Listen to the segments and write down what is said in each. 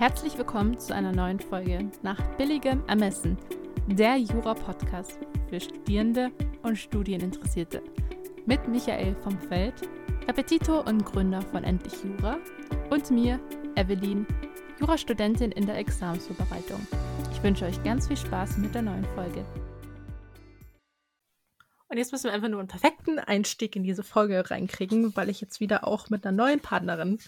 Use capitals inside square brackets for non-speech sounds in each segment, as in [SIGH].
Herzlich willkommen zu einer neuen Folge nach billigem Ermessen, der Jura-Podcast für Studierende und Studieninteressierte. Mit Michael vom Feld, Repetitor und Gründer von Endlich Jura und mir, Evelyn, Jurastudentin in der Examensvorbereitung. Ich wünsche euch ganz viel Spaß mit der neuen Folge. Und jetzt müssen wir einfach nur einen perfekten Einstieg in diese Folge reinkriegen, weil ich jetzt wieder auch mit einer neuen Partnerin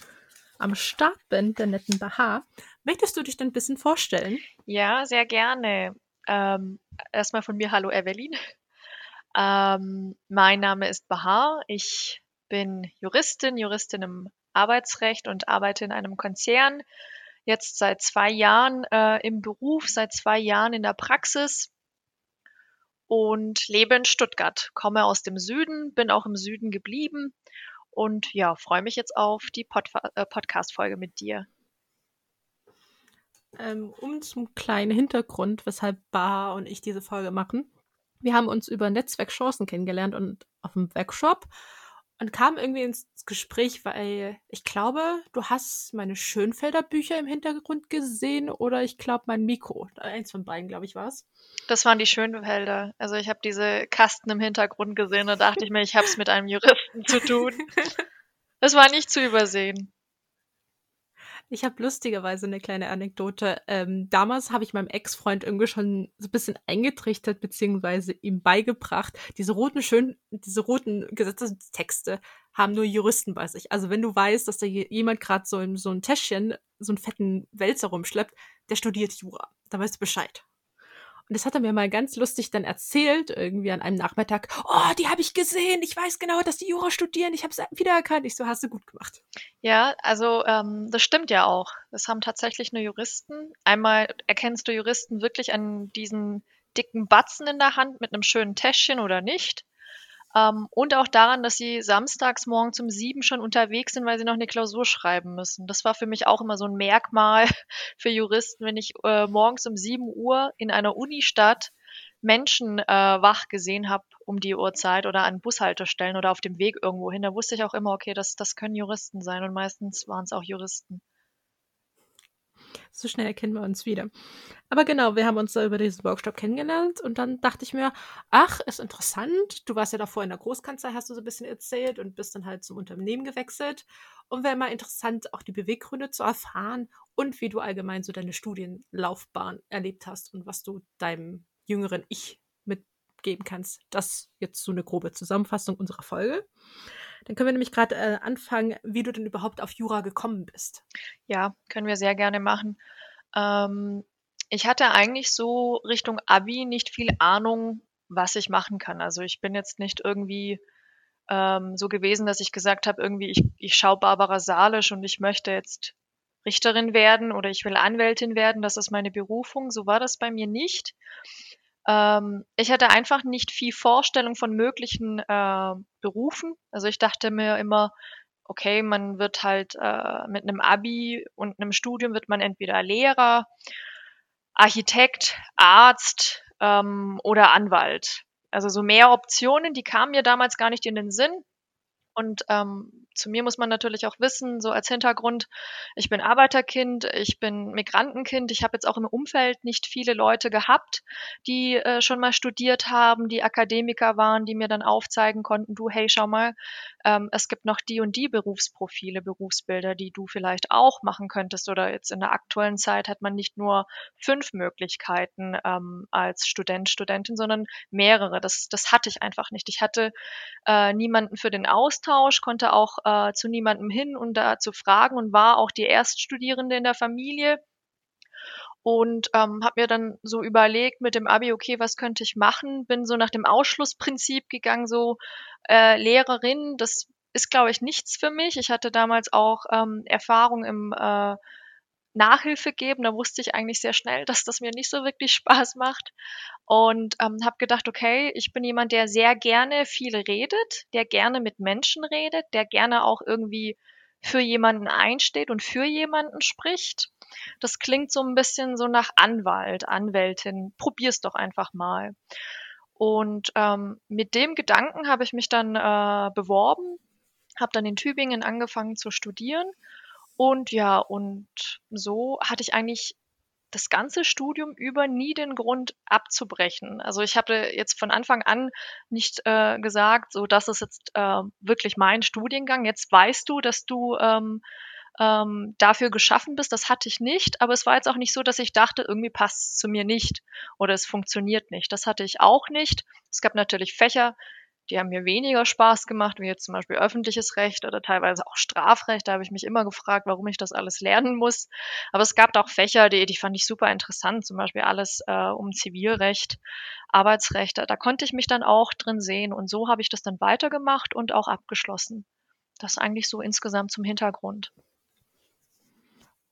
am Start bin, der netten Bahar. Möchtest du dich denn ein bisschen vorstellen? Ja, sehr gerne. Ähm, erstmal von mir Hallo Evelyn. Ähm, mein Name ist Bahar. Ich bin Juristin, Juristin im Arbeitsrecht und arbeite in einem Konzern. Jetzt seit zwei Jahren äh, im Beruf, seit zwei Jahren in der Praxis und lebe in Stuttgart. Komme aus dem Süden, bin auch im Süden geblieben und ja, freue mich jetzt auf die Pod äh, Podcast-Folge mit dir. Ähm, um zum kleinen Hintergrund, weshalb Bar und ich diese Folge machen. Wir haben uns über Netzwerkchancen kennengelernt und auf dem Workshop und kam irgendwie ins Gespräch, weil ich glaube, du hast meine Schönfelder Bücher im Hintergrund gesehen oder ich glaube mein Mikro. Eins von beiden, glaube ich, war es. Das waren die Schönfelder. Also ich habe diese Kasten im Hintergrund gesehen und dachte ich mir, ich habe es mit einem Juristen zu tun. [LAUGHS] Das war nicht zu übersehen. Ich habe lustigerweise eine kleine Anekdote. Ähm, damals habe ich meinem Ex-Freund irgendwie schon so ein bisschen eingetrichtert, beziehungsweise ihm beigebracht, diese roten, schön, diese roten Gesetzestexte haben nur Juristen bei sich. Also wenn du weißt, dass da jemand gerade so, so ein Täschchen, so einen fetten Wälzer rumschleppt, der studiert Jura. Da weißt du Bescheid. Und das hat er mir mal ganz lustig dann erzählt, irgendwie an einem Nachmittag. Oh, die habe ich gesehen. Ich weiß genau, dass die Jura studieren. Ich habe es wiedererkannt. Ich so, hast du gut gemacht. Ja, also ähm, das stimmt ja auch. Das haben tatsächlich nur Juristen. Einmal erkennst du Juristen wirklich an diesen dicken Batzen in der Hand mit einem schönen Täschchen oder nicht. Ähm, und auch daran, dass sie samstags morgens um sieben schon unterwegs sind, weil sie noch eine Klausur schreiben müssen. Das war für mich auch immer so ein Merkmal [LAUGHS] für Juristen, wenn ich äh, morgens um sieben Uhr in einer Unistadt Menschen äh, wach gesehen habe um die Uhrzeit oder an Bushaltestellen oder auf dem Weg irgendwo hin. Da wusste ich auch immer, okay, das, das können Juristen sein und meistens waren es auch Juristen. So schnell erkennen wir uns wieder. Aber genau, wir haben uns da über diesen Workshop kennengelernt und dann dachte ich mir, ach, ist interessant. Du warst ja davor in der Großkanzlei, hast du so ein bisschen erzählt und bist dann halt zum Unternehmen gewechselt. Und wäre mal interessant, auch die Beweggründe zu erfahren und wie du allgemein so deine Studienlaufbahn erlebt hast und was du deinem jüngeren Ich mitgeben kannst. Das jetzt so eine grobe Zusammenfassung unserer Folge. Dann können wir nämlich gerade äh, anfangen, wie du denn überhaupt auf Jura gekommen bist. Ja, können wir sehr gerne machen. Ähm, ich hatte eigentlich so Richtung Abi nicht viel Ahnung, was ich machen kann. Also ich bin jetzt nicht irgendwie ähm, so gewesen, dass ich gesagt habe, irgendwie, ich, ich schaue Barbara Salisch und ich möchte jetzt Richterin werden oder ich will Anwältin werden, das ist meine Berufung. So war das bei mir nicht. Ähm, ich hatte einfach nicht viel Vorstellung von möglichen äh, Berufen. Also ich dachte mir immer, okay, man wird halt äh, mit einem Abi und einem Studium wird man entweder Lehrer, Architekt, Arzt ähm, oder Anwalt. Also so mehr Optionen, die kamen mir damals gar nicht in den Sinn. Und ähm, zu mir muss man natürlich auch wissen, so als Hintergrund, ich bin Arbeiterkind, ich bin Migrantenkind, ich habe jetzt auch im Umfeld nicht viele Leute gehabt, die äh, schon mal studiert haben, die Akademiker waren, die mir dann aufzeigen konnten, du, hey, schau mal, ähm, es gibt noch die und die Berufsprofile, Berufsbilder, die du vielleicht auch machen könntest oder jetzt in der aktuellen Zeit hat man nicht nur fünf Möglichkeiten ähm, als Student, Studentin, sondern mehrere. Das, das hatte ich einfach nicht. Ich hatte äh, niemanden für den Austausch, konnte auch äh, zu niemandem hin und da zu fragen und war auch die Erststudierende in der Familie und ähm, habe mir dann so überlegt mit dem Abi, okay, was könnte ich machen? Bin so nach dem Ausschlussprinzip gegangen, so äh, Lehrerin, das ist, glaube ich, nichts für mich. Ich hatte damals auch ähm, Erfahrung im äh, Nachhilfe geben. Da wusste ich eigentlich sehr schnell, dass das mir nicht so wirklich Spaß macht. Und ähm, habe gedacht, okay, ich bin jemand, der sehr gerne viel redet, der gerne mit Menschen redet, der gerne auch irgendwie für jemanden einsteht und für jemanden spricht. Das klingt so ein bisschen so nach Anwalt, Anwältin. Probier's doch einfach mal. Und ähm, mit dem Gedanken habe ich mich dann äh, beworben, habe dann in Tübingen angefangen zu studieren Und ja, und so hatte ich eigentlich das ganze Studium über nie den Grund abzubrechen. Also ich habe jetzt von Anfang an nicht äh, gesagt, so das ist jetzt äh, wirklich mein Studiengang. Jetzt weißt du, dass du ähm, ähm, dafür geschaffen bist. Das hatte ich nicht, aber es war jetzt auch nicht so, dass ich dachte, irgendwie passt es zu mir nicht oder es funktioniert nicht. Das hatte ich auch nicht. Es gab natürlich Fächer, die haben mir weniger Spaß gemacht, wie jetzt zum Beispiel öffentliches Recht oder teilweise auch Strafrecht. Da habe ich mich immer gefragt, warum ich das alles lernen muss. Aber es gab auch Fächer, die, die fand ich super interessant, zum Beispiel alles äh, um Zivilrecht, Arbeitsrecht. Da, da konnte ich mich dann auch drin sehen und so habe ich das dann weitergemacht und auch abgeschlossen. Das eigentlich so insgesamt zum Hintergrund.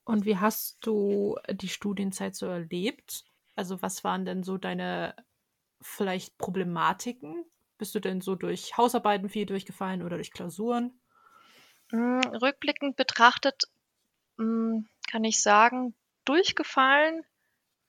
Und wie hast du die Studienzeit so erlebt? Also was waren denn so deine vielleicht Problematiken? Bist du denn so durch Hausarbeiten viel durchgefallen oder durch Klausuren? Mm, rückblickend betrachtet mm, kann ich sagen, durchgefallen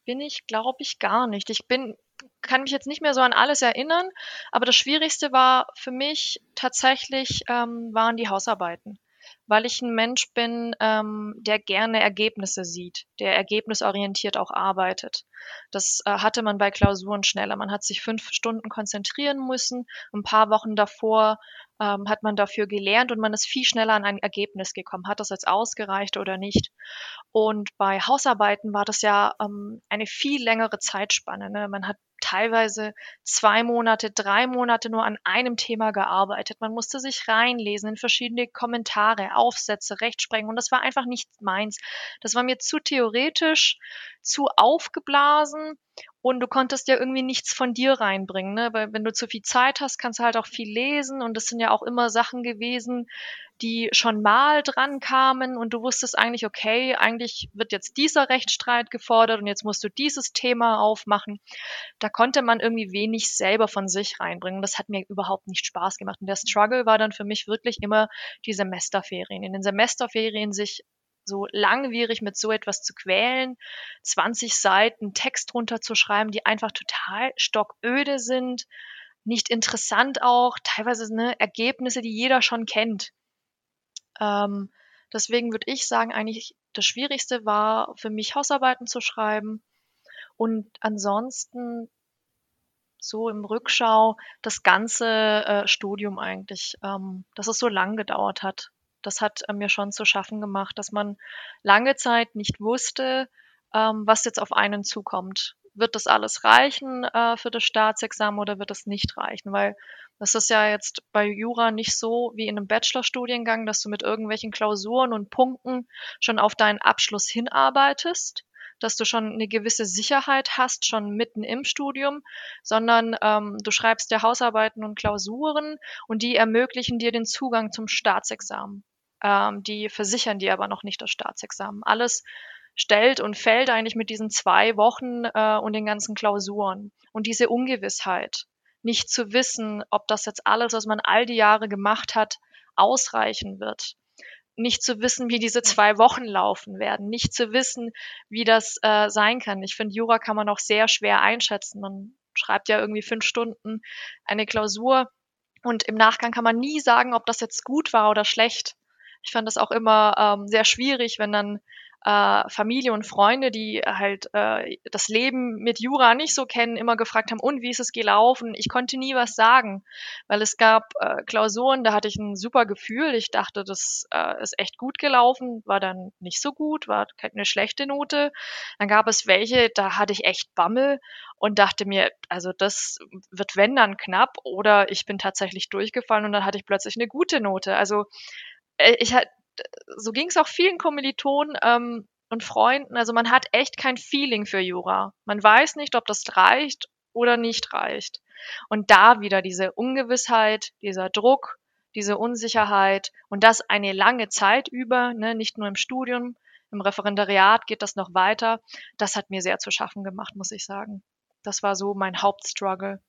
bin ich, glaube ich, gar nicht. Ich bin, kann mich jetzt nicht mehr so an alles erinnern, aber das Schwierigste war für mich tatsächlich ähm, waren die Hausarbeiten weil ich ein Mensch bin, ähm, der gerne Ergebnisse sieht, der ergebnisorientiert auch arbeitet. Das äh, hatte man bei Klausuren schneller. Man hat sich fünf Stunden konzentrieren müssen. Ein paar Wochen davor ähm, hat man dafür gelernt und man ist viel schneller an ein Ergebnis gekommen. Hat das jetzt ausgereicht oder nicht? Und bei Hausarbeiten war das ja ähm, eine viel längere Zeitspanne. Ne? Man hat teilweise zwei Monate, drei Monate nur an einem Thema gearbeitet. Man musste sich reinlesen in verschiedene Kommentare, Aufsätze, Rechtsprechung und das war einfach nicht meins. Das war mir zu theoretisch, zu aufgeblasen und du konntest ja irgendwie nichts von dir reinbringen, ne? Weil wenn du zu viel Zeit hast, kannst du halt auch viel lesen und das sind ja auch immer Sachen gewesen, die schon mal dran kamen und du wusstest eigentlich, okay, eigentlich wird jetzt dieser Rechtsstreit gefordert und jetzt musst du dieses Thema aufmachen. Da konnte man irgendwie wenig selber von sich reinbringen. Das hat mir überhaupt nicht Spaß gemacht. Und der Struggle war dann für mich wirklich immer die Semesterferien. In den Semesterferien sich so langwierig mit so etwas zu quälen, 20 Seiten Text runterzuschreiben, die einfach total stocköde sind, nicht interessant auch, teilweise ne, Ergebnisse, die jeder schon kennt. Ähm, deswegen würde ich sagen, eigentlich das Schwierigste war für mich Hausarbeiten zu schreiben und ansonsten so im Rückschau das ganze äh, Studium eigentlich, ähm, dass es so lang gedauert hat das hat äh, mir schon zu schaffen gemacht, dass man lange Zeit nicht wusste, ähm, was jetzt auf einen zukommt. Wird das alles reichen äh, für das Staatsexamen oder wird es nicht reichen? Weil das ist ja jetzt bei Jura nicht so wie in einem Bachelorstudiengang, dass du mit irgendwelchen Klausuren und Punkten schon auf deinen Abschluss hinarbeitest, dass du schon eine gewisse Sicherheit hast, schon mitten im Studium, sondern ähm, du schreibst dir Hausarbeiten und Klausuren und die ermöglichen dir den Zugang zum Staatsexamen. Ähm, die versichern dir aber noch nicht das Staatsexamen. Alles stellt und fällt eigentlich mit diesen zwei Wochen äh, und den ganzen Klausuren. Und diese Ungewissheit, nicht zu wissen, ob das jetzt alles, was man all die Jahre gemacht hat, ausreichen wird. Nicht zu wissen, wie diese zwei Wochen laufen werden. Nicht zu wissen, wie das äh, sein kann. Ich finde, Jura kann man auch sehr schwer einschätzen. Man schreibt ja irgendwie fünf Stunden eine Klausur und im Nachgang kann man nie sagen, ob das jetzt gut war oder schlecht. Ich fand das auch immer ähm, sehr schwierig, wenn dann äh, Familie und Freunde, die halt äh, das Leben mit Jura nicht so kennen, immer gefragt haben, und wie ist es gelaufen? Ich konnte nie was sagen, weil es gab äh, Klausuren, da hatte ich ein super Gefühl. Ich dachte, das äh, ist echt gut gelaufen, war dann nicht so gut, war eine schlechte Note. Dann gab es welche, da hatte ich echt Bammel und dachte mir, also das wird wenn dann knapp oder ich bin tatsächlich durchgefallen und dann hatte ich plötzlich eine gute Note. Also ich halt, so ging es auch vielen Kommilitonen ähm, und Freunden. Also man hat echt kein Feeling für Jura. Man weiß nicht, ob das reicht oder nicht reicht. Und da wieder diese Ungewissheit, dieser Druck, diese Unsicherheit und das eine lange Zeit über, ne, nicht nur im Studium, im Referendariat geht das noch weiter. Das hat mir sehr zu schaffen gemacht, muss ich sagen. Das war so mein Hauptstruggle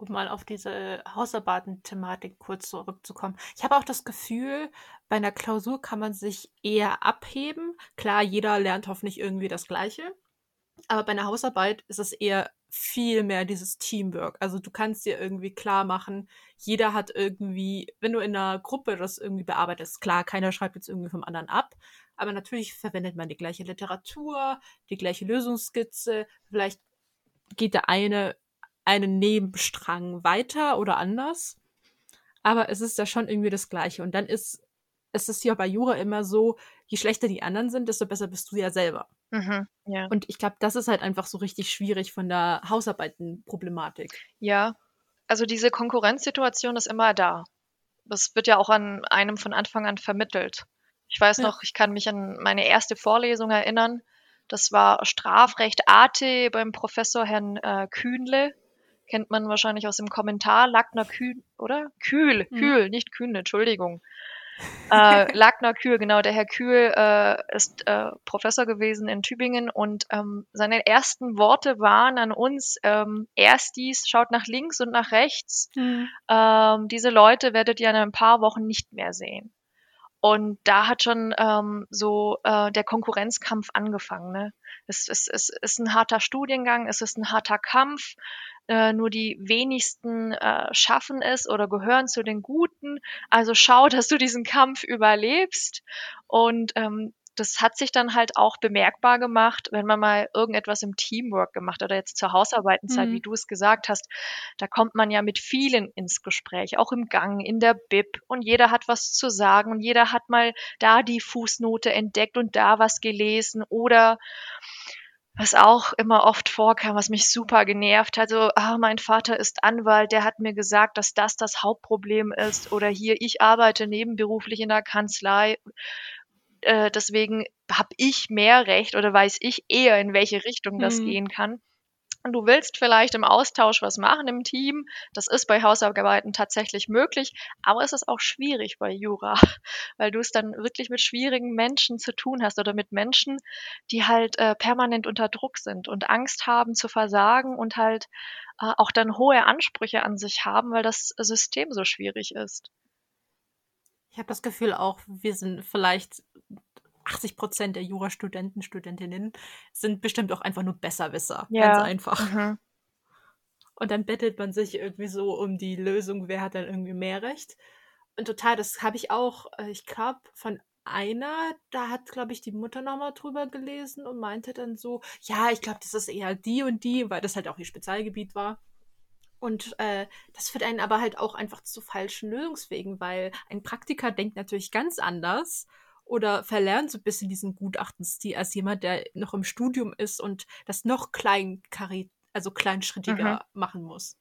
um mal auf diese Hausarbeiten-Thematik kurz zurückzukommen. Ich habe auch das Gefühl, bei einer Klausur kann man sich eher abheben. Klar, jeder lernt hoffentlich irgendwie das Gleiche. Aber bei einer Hausarbeit ist es eher viel mehr dieses Teamwork. Also du kannst dir irgendwie klar machen, jeder hat irgendwie, wenn du in einer Gruppe das irgendwie bearbeitest, klar, keiner schreibt jetzt irgendwie vom anderen ab, aber natürlich verwendet man die gleiche Literatur, die gleiche Lösungsskizze, vielleicht geht der eine einen Nebenstrang weiter oder anders, aber es ist ja schon irgendwie das Gleiche. Und dann ist es ist ja bei Jura immer so, je schlechter die anderen sind, desto besser bist du ja selber. Mhm, ja. Und ich glaube, das ist halt einfach so richtig schwierig von der Hausarbeitenproblematik. Ja, also diese Konkurrenzsituation ist immer da. Das wird ja auch an einem von Anfang an vermittelt. Ich weiß Ja. noch, ich kann mich an meine erste Vorlesung erinnern. Das war Strafrecht AT beim Professor Herrn äh, Kühnle. Kennt man wahrscheinlich aus dem Kommentar. Lackner Kühn, oder? Kühl, Mhm. Kühl, nicht Kühnle, Entschuldigung. [LAUGHS] Äh, Lackner Kühl, genau. Der Herr Kühl äh, ist äh, Professor gewesen in Tübingen und ähm, seine ersten Worte waren an uns, ähm, Erstis, schaut nach links und nach rechts. Ähm, diese Leute werdet ihr in ein paar Wochen nicht mehr sehen. Und da hat schon ähm, so äh, der Konkurrenzkampf angefangen. Ne? Es, es, es ist ein harter Studiengang, es ist ein harter Kampf. Äh, nur die wenigsten äh, schaffen es oder gehören zu den Guten. Also schau, dass du diesen Kampf überlebst. Und ähm, das hat sich dann halt auch bemerkbar gemacht, wenn man mal irgendetwas im Teamwork gemacht hat oder jetzt zur Hausarbeitenzeit, Mhm. wie du es gesagt hast. Da kommt man ja mit vielen ins Gespräch, auch im Gang, in der Bib und jeder hat was zu sagen und jeder hat mal da die Fußnote entdeckt und da was gelesen oder was auch immer oft vorkam, was mich super genervt hat, so, ah, mein Vater ist Anwalt, der hat mir gesagt, dass das das Hauptproblem ist oder hier, ich arbeite nebenberuflich in der Kanzlei, äh, deswegen habe ich mehr Recht oder weiß ich eher, in welche Richtung das Mhm. gehen kann. Du willst vielleicht im Austausch was machen im Team. Das ist bei Hausarbeiten tatsächlich möglich, aber es ist auch schwierig bei Jura, [LAUGHS] weil du es dann wirklich mit schwierigen Menschen zu tun hast oder mit Menschen, die halt äh, permanent unter Druck sind und Angst haben zu versagen und halt äh, auch dann hohe Ansprüche an sich haben, weil das System so schwierig ist. Ich habe das Gefühl auch, wir sind vielleicht 80 Prozent der Jurastudenten, Studentinnen sind bestimmt auch einfach nur Besserwisser. Ganz einfach. Mhm. Und dann bettelt man sich irgendwie so um die Lösung, wer hat dann irgendwie mehr Recht. Und total, das habe ich auch, äh, ich glaube, von einer, da hat, glaube ich, die Mutter nochmal drüber gelesen und meinte dann so, ja, ich glaube, das ist eher die und die, weil das halt auch ihr Spezialgebiet war. Und äh, das führt einen aber halt auch einfach zu falschen Lösungswegen, weil ein Praktiker denkt natürlich ganz anders oder verlernt so ein bisschen diesen Gutachtenstil als jemand, der noch im Studium ist und das noch kleinkari also kleinschrittiger machen muss.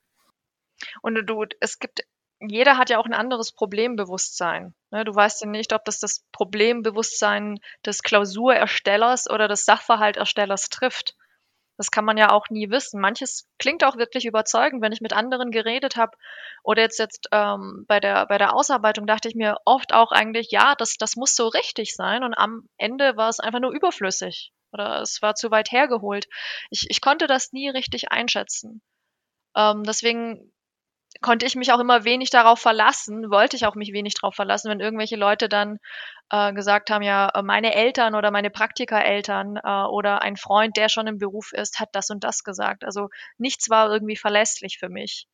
Und du, es gibt, jeder hat ja auch ein anderes Problembewusstsein. Ne? Du weißt ja nicht, ob das das Problembewusstsein des Klausurerstellers oder des Sachverhalterstellers trifft. Das kann man ja auch nie wissen. Manches klingt auch wirklich überzeugend, wenn ich mit anderen geredet habe oder jetzt jetzt ähm, bei der bei der Ausarbeitung dachte ich mir oft auch eigentlich, ja, das das muss so richtig sein und am Ende war es einfach nur überflüssig oder es war zu weit hergeholt. Ich ich konnte das nie richtig einschätzen. Ähm, deswegen konnte ich mich auch immer wenig darauf verlassen, wollte ich auch mich wenig darauf verlassen, wenn irgendwelche Leute dann äh, gesagt haben, ja, äh, meine Eltern oder meine Praktikereltern äh, oder ein Freund, der schon im Beruf ist, hat das und das gesagt. Also nichts war irgendwie verlässlich für mich.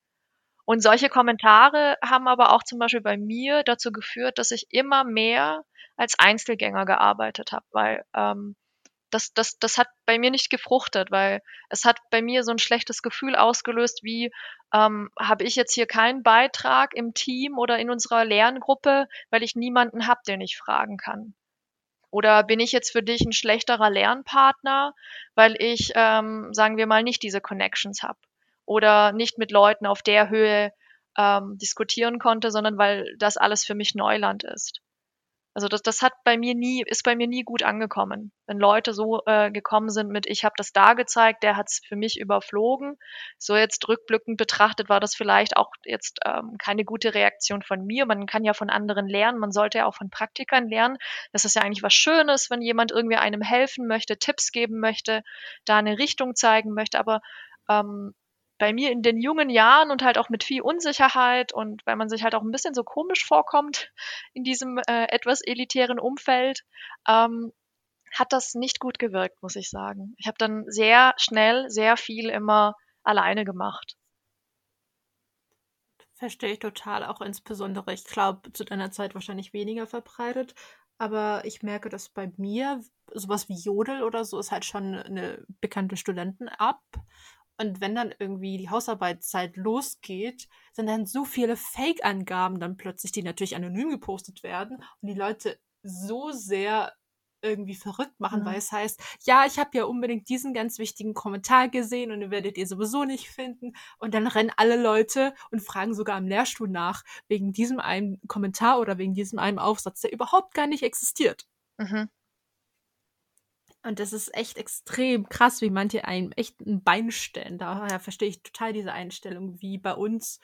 Und solche Kommentare haben aber auch zum Beispiel bei mir dazu geführt, dass ich immer mehr als Einzelgänger gearbeitet habe, weil ähm, das, das, das hat bei mir nicht gefruchtet, weil es hat bei mir so ein schlechtes Gefühl ausgelöst, wie ähm, habe ich jetzt hier keinen Beitrag im Team oder in unserer Lerngruppe, weil ich niemanden habe, den ich fragen kann. Oder bin ich jetzt für dich ein schlechterer Lernpartner, weil ich, ähm, sagen wir mal, nicht diese Connections habe oder nicht mit Leuten auf der Höhe ähm, diskutieren konnte, sondern weil das alles für mich Neuland ist. Also das, das hat bei mir nie, ist bei mir nie gut angekommen. Wenn Leute so äh, gekommen sind mit, ich habe das da gezeigt, der hat es für mich überflogen. So jetzt rückblickend betrachtet war das vielleicht auch jetzt ähm, keine gute Reaktion von mir. Man kann ja von anderen lernen, man sollte ja auch von Praktikern lernen. Das ist ja eigentlich was Schönes, wenn jemand irgendwie einem helfen möchte, Tipps geben möchte, da eine Richtung zeigen möchte. Aber ähm, bei mir in den jungen Jahren und halt auch mit viel Unsicherheit und weil man sich halt auch ein bisschen so komisch vorkommt in diesem äh, etwas elitären Umfeld, ähm, hat das nicht gut gewirkt, muss ich sagen. Ich habe dann sehr schnell sehr viel immer alleine gemacht. Verstehe ich total, auch insbesondere, ich glaube, zu deiner Zeit wahrscheinlich weniger verbreitet. Aber ich merke, dass bei mir sowas wie Jodel oder so ist halt schon eine bekannte Studenten-App. Und wenn dann irgendwie die Hausarbeitszeit losgeht, sind dann so viele Fake-Angaben dann plötzlich, die natürlich anonym gepostet werden und die Leute so sehr irgendwie verrückt machen, mhm. weil es heißt, ja, ich habe ja unbedingt diesen ganz wichtigen Kommentar gesehen und den werdet ihr sowieso nicht finden. Und dann rennen alle Leute und fragen sogar am Lehrstuhl nach, wegen diesem einen Kommentar oder wegen diesem einen Aufsatz, der überhaupt gar nicht existiert. Mhm. Und das ist echt extrem krass, wie manche einem echt ein Bein stellen. Daher verstehe ich total diese Einstellung, wie bei uns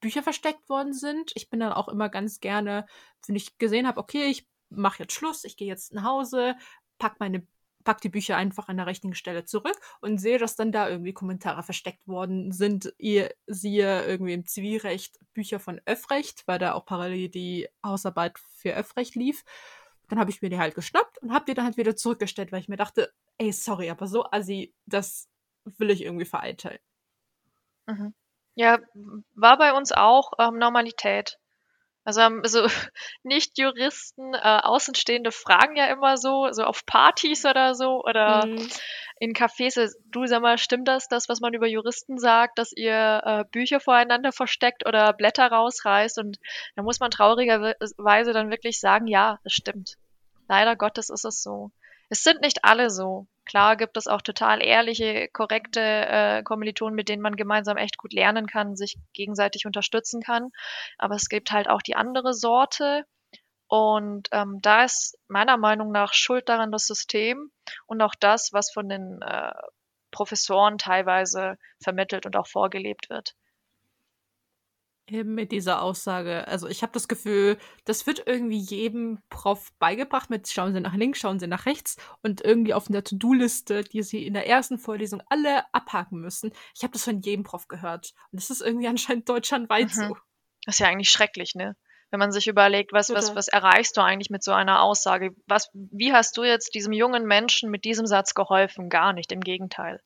Bücher versteckt worden sind. Ich bin dann auch immer ganz gerne, wenn ich gesehen habe, okay, ich mache jetzt Schluss, ich gehe jetzt nach Hause, pack meine pack die Bücher einfach an der richtigen Stelle zurück und sehe, dass dann da irgendwie Kommentare versteckt worden sind. Ihr siehe irgendwie im Zivilrecht Bücher von Öffrecht, weil da auch parallel die Hausarbeit für Öffrecht lief. Dann habe ich mir die halt geschnappt und habe die dann halt wieder zurückgestellt, weil ich mir dachte, ey, sorry, aber so assi, das will ich irgendwie vereiteln. Mhm. Ja, war bei uns auch ähm, Normalität. Also, ähm, so [LAUGHS] Nicht-Juristen, äh, Außenstehende fragen ja immer so, so auf Partys oder so oder mhm. in Cafés. Du sag mal, stimmt das, das, was man über Juristen sagt, dass ihr äh, Bücher voreinander versteckt oder Blätter rausreißt? Und da muss man traurigerweise dann wirklich sagen, ja, das stimmt. Leider Gottes ist es so. Es sind nicht alle so. Klar gibt es auch total ehrliche, korrekte äh, Kommilitonen, mit denen man gemeinsam echt gut lernen kann, sich gegenseitig unterstützen kann. Aber es gibt halt auch die andere Sorte. Und ähm, da ist meiner Meinung nach Schuld daran das System und auch das, was von den äh, Professoren teilweise vermittelt und auch vorgelebt wird. Eben mit dieser Aussage. Also ich habe das Gefühl, das wird irgendwie jedem Prof beigebracht mit schauen Sie nach links, schauen Sie nach rechts und irgendwie auf einer To-Do-Liste, die Sie in der ersten Vorlesung alle abhaken müssen. Ich habe das von jedem Prof gehört. Und das ist irgendwie [LAUGHS] anscheinend deutschlandweit mhm. so. Das ist ja eigentlich schrecklich, ne? Wenn man sich überlegt, was, was, was erreichst du eigentlich mit so einer Aussage? Was, wie hast du jetzt diesem jungen Menschen mit diesem Satz geholfen? Gar nicht, im Gegenteil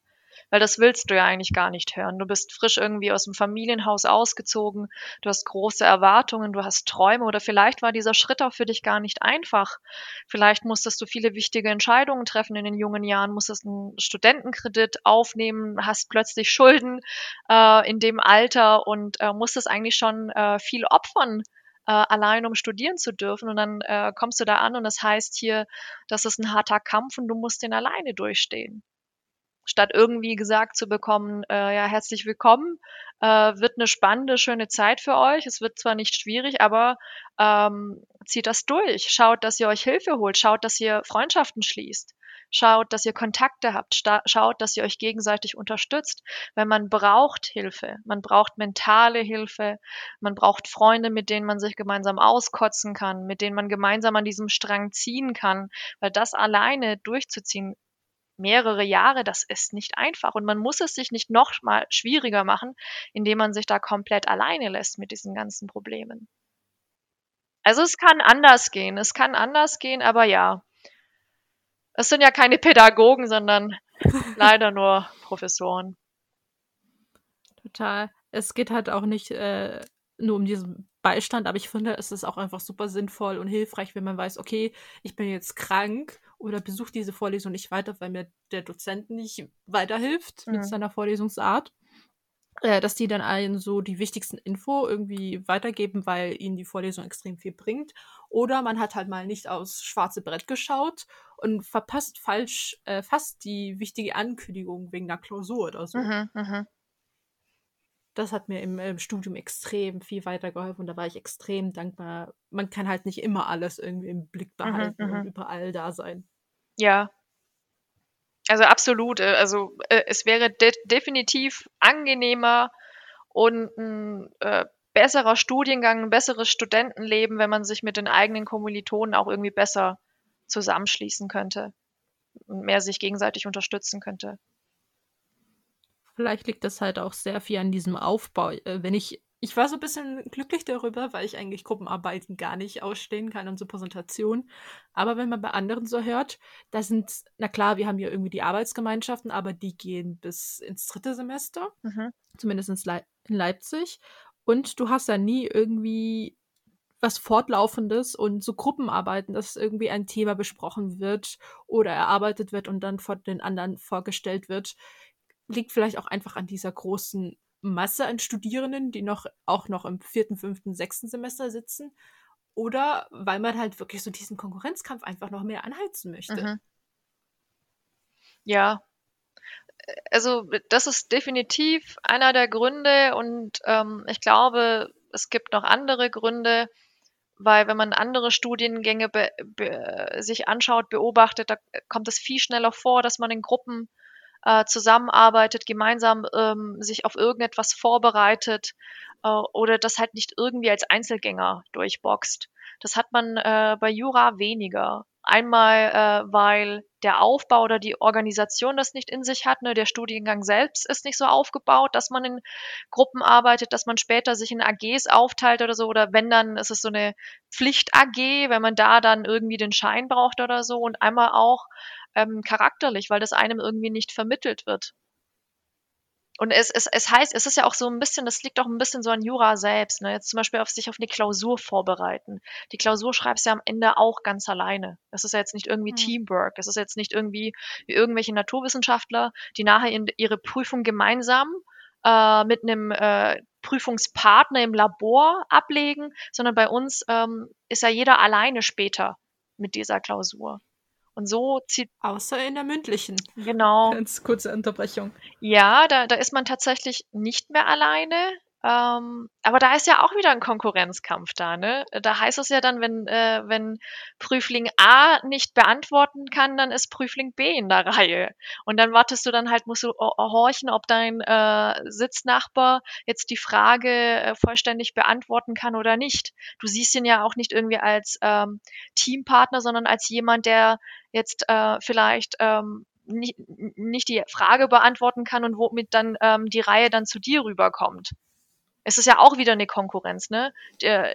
weil das willst du ja eigentlich gar nicht hören. Du bist frisch irgendwie aus dem Familienhaus ausgezogen, du hast große Erwartungen, du hast Träume oder vielleicht war dieser Schritt auch für dich gar nicht einfach. Vielleicht musstest du viele wichtige Entscheidungen treffen in den jungen Jahren, musstest einen Studentenkredit aufnehmen, hast plötzlich Schulden äh, in dem Alter und äh, musstest eigentlich schon äh, viel opfern, äh, allein um studieren zu dürfen. Und dann äh, kommst du da an und das heißt hier, das ist ein harter Kampf und du musst den alleine durchstehen statt irgendwie gesagt zu bekommen, äh, ja, herzlich willkommen, äh, wird eine spannende, schöne Zeit für euch. Es wird zwar nicht schwierig, aber ähm, zieht das durch. Schaut, dass ihr euch Hilfe holt. Schaut, dass ihr Freundschaften schließt. Schaut, dass ihr Kontakte habt. Schaut, dass ihr euch gegenseitig unterstützt. Weil man braucht Hilfe. Man braucht mentale Hilfe. Man braucht Freunde, mit denen man sich gemeinsam auskotzen kann, mit denen man gemeinsam an diesem Strang ziehen kann. Weil das alleine durchzuziehen mehrere Jahre, das ist nicht einfach. Und man muss es sich nicht noch mal schwieriger machen, indem man sich da komplett alleine lässt mit diesen ganzen Problemen. Also es kann anders gehen, es kann anders gehen, aber ja. Es sind ja keine Pädagogen, sondern [LAUGHS] leider nur Professoren. Total. Es geht halt auch nicht äh, nur um diesen Beistand, aber ich finde, es ist auch einfach super sinnvoll und hilfreich, wenn man weiß, okay, ich bin jetzt krank oder besuche diese Vorlesung nicht weiter, weil mir der Dozent nicht weiterhilft mhm. mit seiner Vorlesungsart. Äh, dass die dann allen so die wichtigsten Info irgendwie weitergeben, weil ihnen die Vorlesung extrem viel bringt. Oder man hat halt mal nicht aufs schwarze Brett geschaut und verpasst falsch äh, fast die wichtige Ankündigung wegen einer Klausur oder so. Mhm, mh das hat mir im, im, Studium extrem viel weitergeholfen und da war ich extrem dankbar. Man kann halt nicht immer alles irgendwie im Blick mhm, behalten mhm, und überall da sein. Ja. Also absolut. Äh, also äh, es wäre de definitiv angenehmer und ein äh, besserer Studiengang, ein besseres Studentenleben, wenn man sich mit den eigenen Kommilitonen auch irgendwie besser zusammenschließen könnte und mehr sich gegenseitig unterstützen könnte. Vielleicht liegt das halt auch sehr viel an diesem Aufbau. Äh, wenn ich ich war so ein bisschen glücklich darüber, weil ich eigentlich Gruppenarbeiten gar nicht ausstehen kann und so Präsentationen. Aber wenn man bei anderen so hört, da sind, na klar, wir haben hier irgendwie die Arbeitsgemeinschaften, aber die gehen bis ins dritte Semester, Mhm. zumindest in Leipzig. Und du hast da nie irgendwie was Fortlaufendes und so Gruppenarbeiten, dass irgendwie ein Thema besprochen wird oder erarbeitet wird und dann von den anderen vorgestellt wird, liegt vielleicht auch einfach an dieser großen Masse an Studierenden, die noch auch noch im vierten, fünften, sechsten Semester sitzen. Oder weil man halt wirklich so diesen Konkurrenzkampf einfach noch mehr anheizen möchte. Mhm. Ja, also das ist definitiv einer der Gründe und ähm, ich glaube, es gibt noch andere Gründe, weil wenn man andere Studiengänge sich anschaut, beobachtet, da kommt es viel schneller vor, dass man in Gruppen äh, zusammenarbeitet, gemeinsam ähm, sich auf irgendetwas vorbereitet äh, oder das halt nicht irgendwie als Einzelgänger durchboxt. Das hat man äh, bei Jura weniger. Einmal, äh, weil der Aufbau oder die Organisation das nicht in sich hat. Ne? Der Studiengang selbst ist nicht so aufgebaut, dass man in Gruppen arbeitet, dass man später sich in AGs aufteilt oder so. Oder wenn dann ist es so eine Pflicht-AG, wenn man da dann irgendwie den Schein braucht oder so. Und einmal auch ähm, charakterlich, weil das einem irgendwie nicht vermittelt wird. Und es, es, es heißt, es ist ja auch so ein bisschen, das liegt auch ein bisschen so an Jura selbst. Ne? Jetzt zum Beispiel auf sich auf eine Klausur vorbereiten. Die Klausur schreibst du ja am Ende auch ganz alleine. Das ist ja jetzt nicht irgendwie hm. Teamwork. Es ist jetzt nicht irgendwie wie irgendwelche Naturwissenschaftler, die nachher in, ihre Prüfung gemeinsam äh, mit einem äh, Prüfungspartner im Labor ablegen, sondern bei uns ähm, ist ja jeder alleine später mit dieser Klausur. Und so zieht. Außer in der mündlichen. Genau. Ganz kurze Unterbrechung. Ja, da, da ist man tatsächlich nicht mehr alleine. Ähm, aber da ist ja auch wieder ein Konkurrenzkampf da, ne? Da heißt es ja dann, wenn, äh, wenn Prüfling A nicht beantworten kann, dann ist Prüfling B in der Reihe. Und dann wartest du dann halt, musst du horchen, ob dein äh, Sitznachbar jetzt die Frage äh, vollständig beantworten kann oder nicht. Du siehst ihn ja auch nicht irgendwie als ähm, Teampartner, sondern als jemand, der jetzt äh, vielleicht ähm, nicht, die Frage beantworten kann und womit dann ähm, die Reihe dann zu dir rüberkommt es ist ja auch wieder eine Konkurrenz, ne? Der,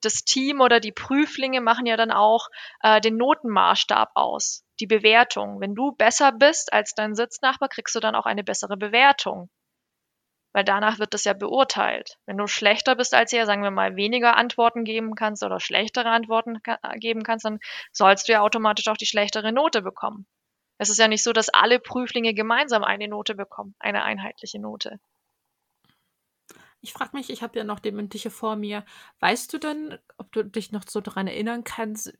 das Team oder die Prüflinge machen ja dann auch äh, den Notenmaßstab aus, die Bewertung. Wenn du besser bist als dein Sitznachbar, kriegst du dann auch eine bessere Bewertung. Weil danach wird das ja beurteilt. Wenn du schlechter bist als er, sagen wir mal, weniger Antworten geben kannst oder schlechtere Antworten geben kannst, dann sollst du ja automatisch auch die schlechtere Note bekommen. Es ist ja nicht so, dass alle Prüflinge gemeinsam eine Note bekommen, eine einheitliche Note. Ich frage mich, ich habe ja noch die mündliche vor mir. Weißt du denn, ob du dich noch so daran erinnern kannst,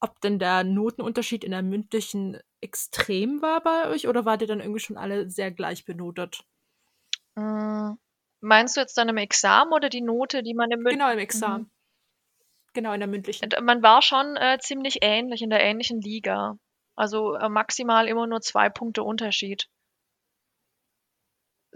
ob denn der Notenunterschied in der mündlichen extrem war bei euch oder wart ihr dann irgendwie schon alle sehr gleich benotet? Hm, meinst du jetzt dann im Examen oder die Note, die man im Mündlichen? Genau, im Examen. Mhm. Genau, in der mündlichen. Man war schon äh, ziemlich ähnlich in der ähnlichen Liga. Also äh, maximal immer nur zwei Punkte Unterschied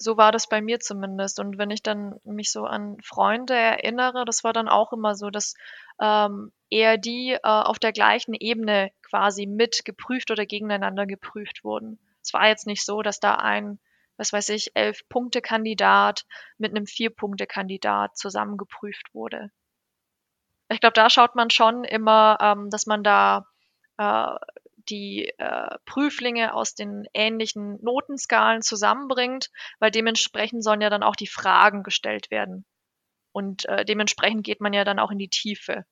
so war das bei mir zumindest. Und wenn ich dann mich so an Freunde erinnere, das war dann auch immer so, dass ähm, eher die äh, auf der gleichen Ebene quasi mit geprüft oder gegeneinander geprüft wurden. Es war jetzt nicht so, dass da ein, was weiß ich, elf Punkte Kandidat mit einem vier Punkte Kandidat zusammengeprüft wurde. Ich glaube, da schaut man schon immer, ähm, dass man da äh, die äh, Prüflinge aus den ähnlichen Notenskalen zusammenbringt, weil dementsprechend sollen ja dann auch die Fragen gestellt werden. Und äh, dementsprechend geht man ja dann auch in die Tiefe.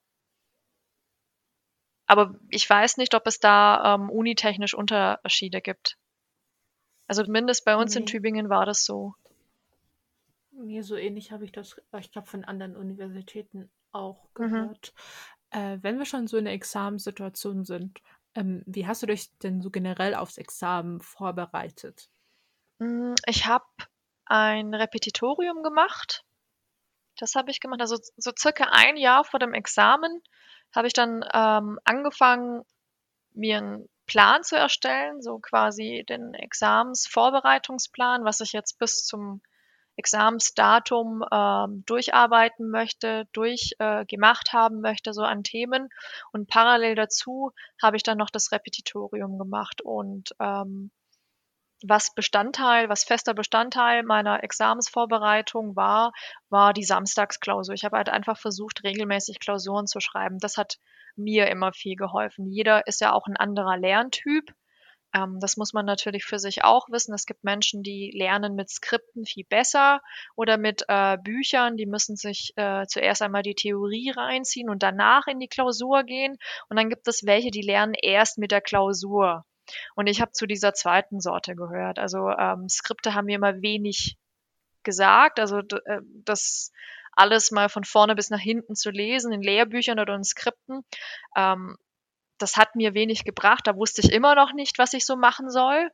Aber ich weiß nicht, ob es da ähm, unitechnisch Unterschiede gibt. Also zumindest bei uns nee. in Tübingen war das so. Mir so ähnlich habe ich das, ich glaube, von anderen Universitäten auch mhm. gehört. Mhm. Äh, wenn wir schon so in der Examenssituation sind, ähm, wie hast du dich denn so generell aufs Examen vorbereitet? Hm, ich habe ein Repetitorium gemacht. Das habe ich gemacht. Also so circa ein Jahr vor dem Examen habe ich dann ähm, angefangen, mir einen Plan zu erstellen, so quasi den Examensvorbereitungsplan, was ich jetzt bis zum Examensdatum ähm, durcharbeiten möchte, durchgemacht äh, haben möchte, so an Themen. Und parallel dazu habe ich dann noch das Repetitorium gemacht und ähm, was Bestandteil, was fester Bestandteil meiner Examensvorbereitung war, war die Samstagsklausur. Ich habe halt einfach versucht, regelmäßig Klausuren zu schreiben. Das hat mir immer viel geholfen. Jeder ist ja auch ein anderer Lerntyp. Ähm, das muss man natürlich für sich auch wissen. Es gibt Menschen, die lernen mit Skripten viel besser oder mit äh, Büchern. Die müssen sich äh, zuerst einmal die Theorie reinziehen und danach in die Klausur gehen. Und dann gibt es welche, die lernen erst mit der Klausur. Und ich habe zu dieser zweiten Sorte gehört. Also ähm, Skripte haben mir immer wenig gesagt. Also äh, das alles mal von vorne bis nach hinten zu lesen in Lehrbüchern oder in Skripten. Ähm, das hat mir wenig gebracht. Da wusste ich immer noch nicht, was ich so machen soll.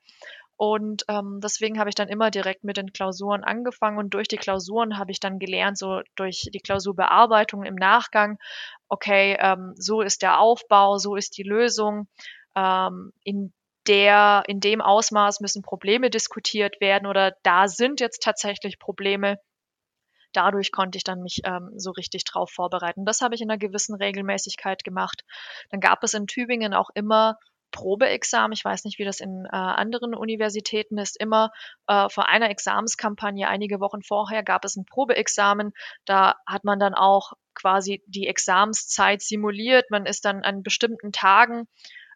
Und ähm, deswegen habe ich dann immer direkt mit den Klausuren angefangen und durch die Klausuren habe ich dann gelernt, so durch die Klausurbearbeitung im Nachgang, okay, ähm, so ist der Aufbau, so ist die Lösung. Ähm, in der, in dem Ausmaß müssen Probleme diskutiert werden oder da sind jetzt tatsächlich Probleme. Dadurch konnte ich dann mich ähm, so richtig drauf vorbereiten. Das habe ich in einer gewissen Regelmäßigkeit gemacht. Dann gab es in Tübingen auch immer Probeexamen. Ich weiß nicht, wie das in äh, anderen Universitäten ist. Immer äh, vor einer Examenskampagne, einige Wochen vorher, gab es ein Probeexamen. Da hat man dann auch quasi die Examenszeit simuliert. Man ist dann an bestimmten Tagen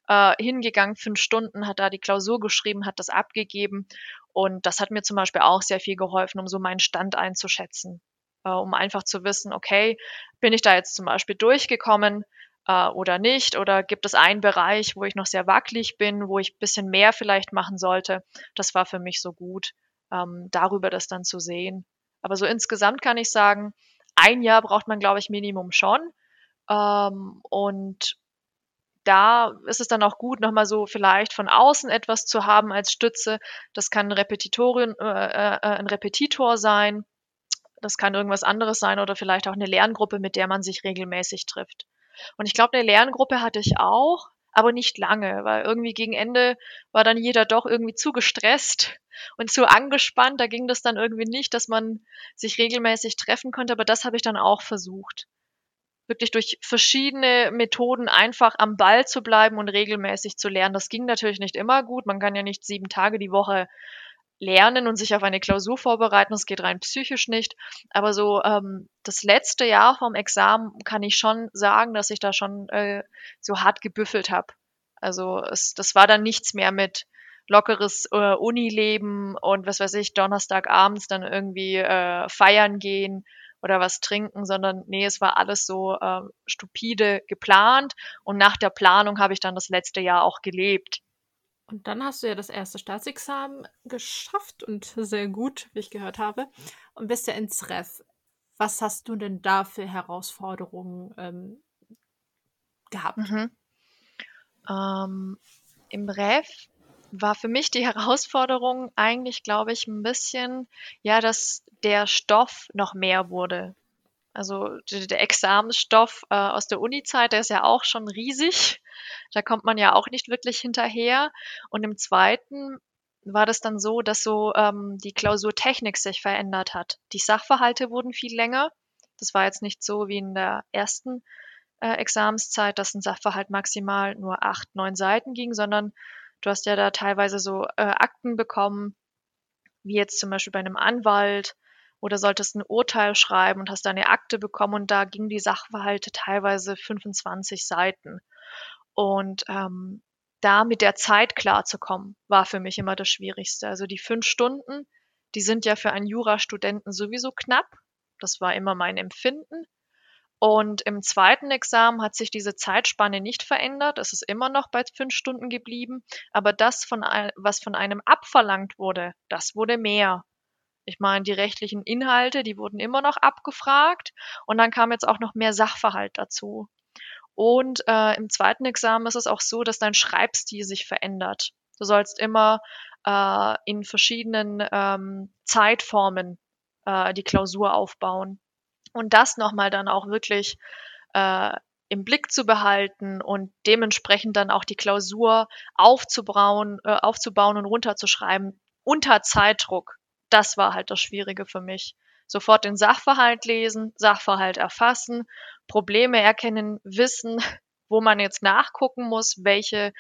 äh, hingegangen, fünf Stunden, hat da die Klausur geschrieben, hat das abgegeben. Und das hat mir zum Beispiel auch sehr viel geholfen, um so meinen Stand einzuschätzen, äh, um einfach zu wissen, okay, bin ich da jetzt zum Beispiel durchgekommen äh, oder nicht? Oder gibt es einen Bereich, wo ich noch sehr wackelig bin, wo ich ein bisschen mehr vielleicht machen sollte? Das war für mich so gut, ähm, darüber das dann zu sehen. Aber so insgesamt kann ich sagen, ein Jahr braucht man, glaube ich, Minimum schon. Ähm, und da ist es dann auch gut, nochmal so vielleicht von außen etwas zu haben als Stütze. Das kann ein, Repetitorin, äh, äh, ein Repetitor sein, das kann irgendwas anderes sein oder vielleicht auch eine Lerngruppe, mit der man sich regelmäßig trifft. Und ich glaube, eine Lerngruppe hatte ich auch, aber nicht lange, weil irgendwie gegen Ende war dann jeder doch irgendwie zu gestresst und zu angespannt. Da ging das dann irgendwie nicht, dass man sich regelmäßig treffen konnte, aber das habe ich dann auch versucht wirklich durch verschiedene Methoden einfach am Ball zu bleiben und regelmäßig zu lernen. Das ging natürlich nicht immer gut. Man kann ja nicht sieben Tage die Woche lernen und sich auf eine Klausur vorbereiten. Das geht rein psychisch nicht. Aber so ähm, das letzte Jahr vom Examen kann ich schon sagen, dass ich da schon äh, so hart gebüffelt habe. Also es, das war dann nichts mehr mit lockeres äh, Unileben und was weiß ich, Donnerstagabends dann irgendwie äh, feiern gehen oder was trinken, sondern nee, es war alles so äh, stupide geplant und nach der Planung habe ich dann das letzte Jahr auch gelebt. Und dann hast du ja das erste Staatsexamen geschafft und sehr gut, wie ich gehört habe, und bist ja ins Ref. Was hast du denn da für Herausforderungen ähm, gehabt? Mhm. Ähm, Im Ref war für mich die Herausforderung eigentlich, glaube ich, ein bisschen, ja, dass der Stoff noch mehr wurde. Also der Examensstoff äh, aus der Uni-Zeit, der ist ja auch schon riesig. Da kommt man ja auch nicht wirklich hinterher. Und im zweiten war das dann so, dass so ähm, die Klausurtechnik sich verändert hat. Die Sachverhalte wurden viel länger. Das war jetzt nicht so wie in der ersten äh, Examenszeit, dass ein Sachverhalt maximal nur acht, neun Seiten ging, sondern Du hast ja da teilweise so äh, Akten bekommen, wie jetzt zum Beispiel bei einem Anwalt oder solltest ein Urteil schreiben und hast da eine Akte bekommen und da ging die Sachverhalte teilweise 25 Seiten. Und ähm, da mit der Zeit klarzukommen, war für mich immer das Schwierigste. Also die fünf Stunden, die sind ja für einen Jurastudenten sowieso knapp. Das war immer mein Empfinden. Und im zweiten Examen hat sich diese Zeitspanne nicht verändert. Es ist immer noch bei fünf Stunden geblieben. Aber das, von, was von einem abverlangt wurde, das wurde mehr. Ich meine, die rechtlichen Inhalte, die wurden immer noch abgefragt. Und dann kam jetzt auch noch mehr Sachverhalt dazu. Und äh, im zweiten Examen ist es auch so, dass dein Schreibstil sich verändert. Du sollst immer äh, in verschiedenen ähm, Zeitformen äh, die Klausur aufbauen. Und das nochmal dann auch wirklich äh, im Blick zu behalten und dementsprechend dann auch die Klausur aufzubauen, äh, aufzubauen und runterzuschreiben unter Zeitdruck. Das war halt das Schwierige für mich. Sofort den Sachverhalt lesen, Sachverhalt erfassen, Probleme erkennen, wissen, wo man jetzt nachgucken muss, welche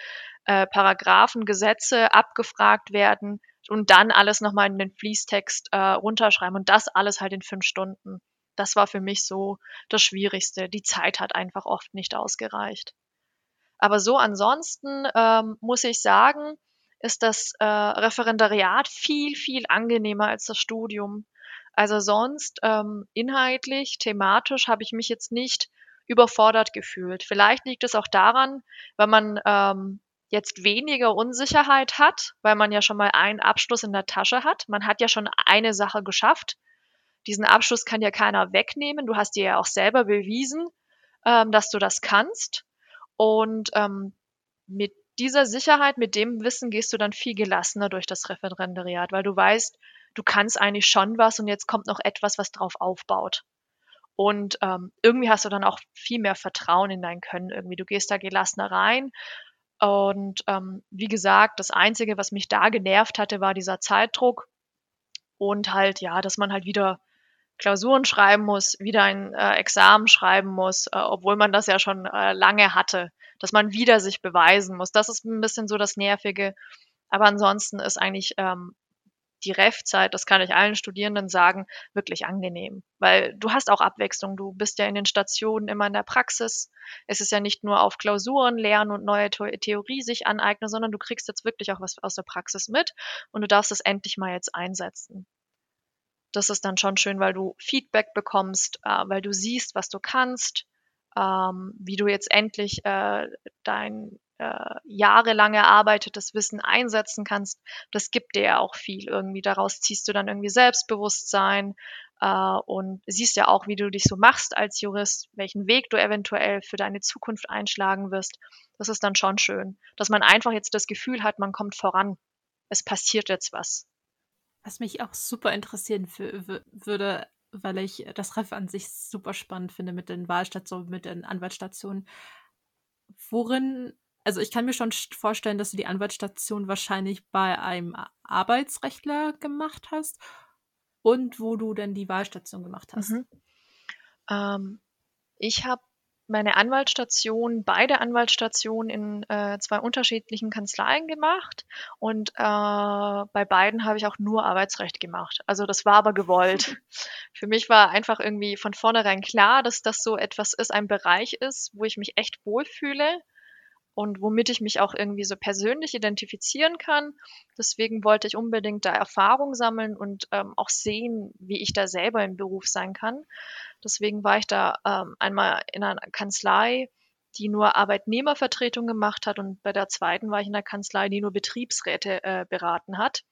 äh, Paragraphen, Gesetze abgefragt werden. und dann alles nochmal in den Fließtext äh, runterschreiben und das alles halt in fünf Stunden. Das war für mich so das Schwierigste. Die Zeit hat einfach oft nicht ausgereicht. Aber so ansonsten ähm, muss ich sagen, ist das äh, Referendariat viel, viel angenehmer als das Studium. Also sonst ähm, inhaltlich, thematisch habe ich mich jetzt nicht überfordert gefühlt. Vielleicht liegt es auch daran, weil man ähm, jetzt weniger Unsicherheit hat, weil man ja schon mal einen Abschluss in der Tasche hat. Man hat ja schon eine Sache geschafft. Diesen Abschluss kann ja keiner wegnehmen. Du hast dir ja auch selber bewiesen, ähm, dass du das kannst. Und ähm, mit dieser Sicherheit, mit dem Wissen gehst du dann viel gelassener durch das Referendariat, weil du weißt, du kannst eigentlich schon was und jetzt kommt noch etwas, was drauf aufbaut. Und ähm, irgendwie hast du dann auch viel mehr Vertrauen in dein Können irgendwie. Du gehst da gelassener rein. Und ähm, wie gesagt, das Einzige, was mich da genervt hatte, war dieser Zeitdruck und halt, ja, dass man halt wieder Klausuren schreiben muss, wieder ein äh, Examen schreiben muss, äh, obwohl man das ja schon äh, lange hatte, dass man wieder sich beweisen muss. Das ist ein bisschen so das Nervige. Aber ansonsten ist eigentlich ähm, die Ref-Zeit, das kann ich allen Studierenden sagen, wirklich angenehm. Weil du hast auch Abwechslung. Du bist ja in den Stationen immer in der Praxis. Es ist ja nicht nur auf Klausuren lernen und neue Theorie sich aneignen, sondern du kriegst jetzt wirklich auch was aus der Praxis mit und du darfst es endlich mal jetzt einsetzen. Das ist dann schon schön, weil du Feedback bekommst, äh, weil du siehst, was du kannst, ähm, wie du jetzt endlich äh, dein äh, jahrelang erarbeitetes Wissen einsetzen kannst, das gibt dir ja auch viel irgendwie. Daraus ziehst du dann irgendwie Selbstbewusstsein äh, und siehst ja auch, wie du dich so machst als Jurist, welchen Weg du eventuell für deine Zukunft einschlagen wirst. Das ist dann schon schön, dass man einfach jetzt das Gefühl hat, man kommt voran. Es passiert jetzt was. Was mich auch super interessieren würde, weil ich das Ref an sich super spannend finde mit den Wahlstationen, mit den Anwaltsstationen. Worin also ich kann mir schon vorstellen, dass du die Anwaltsstation wahrscheinlich bei einem Arbeitsrechtler gemacht hast und wo du dann die Wahlstation gemacht hast. Mhm. Ähm, ich habe meine Anwaltsstation, beide Anwaltsstationen in äh, zwei unterschiedlichen Kanzleien gemacht und äh, bei beiden habe ich auch nur Arbeitsrecht gemacht. Also das war aber gewollt. [LAUGHS] Für mich war einfach irgendwie von vornherein klar, dass das so etwas ist, ein Bereich ist, wo ich mich echt wohlfühle und womit ich mich auch irgendwie so persönlich identifizieren kann. Deswegen wollte ich unbedingt da Erfahrung sammeln und ähm, auch sehen, wie ich da selber im Beruf sein kann. Deswegen war ich da ähm, einmal in einer Kanzlei, die nur Arbeitnehmervertretung gemacht hat und bei der zweiten war ich in einer Kanzlei, die nur Betriebsräte äh, beraten hat.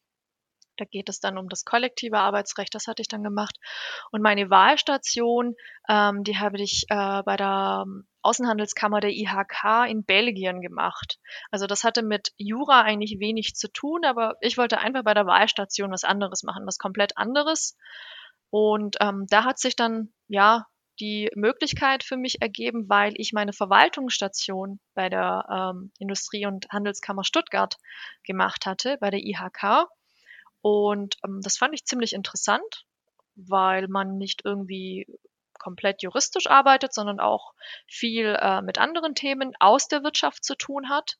Da geht es dann um das kollektive Arbeitsrecht, das hatte ich dann gemacht. Und meine Wahlstation, ähm, die habe ich äh, bei der Außenhandelskammer der IHK in Belgien gemacht. Also das hatte mit Jura eigentlich wenig zu tun, aber ich wollte einfach bei der Wahlstation was anderes machen, was komplett anderes. Und ähm, da hat sich dann ja die Möglichkeit für mich ergeben, weil ich meine Verwaltungsstation bei der ähm, Industrie- und Handelskammer Stuttgart gemacht hatte, bei der IHK. Und ähm, das fand ich ziemlich interessant, weil man nicht irgendwie komplett juristisch arbeitet, sondern auch viel äh, mit anderen Themen aus der Wirtschaft zu tun hat.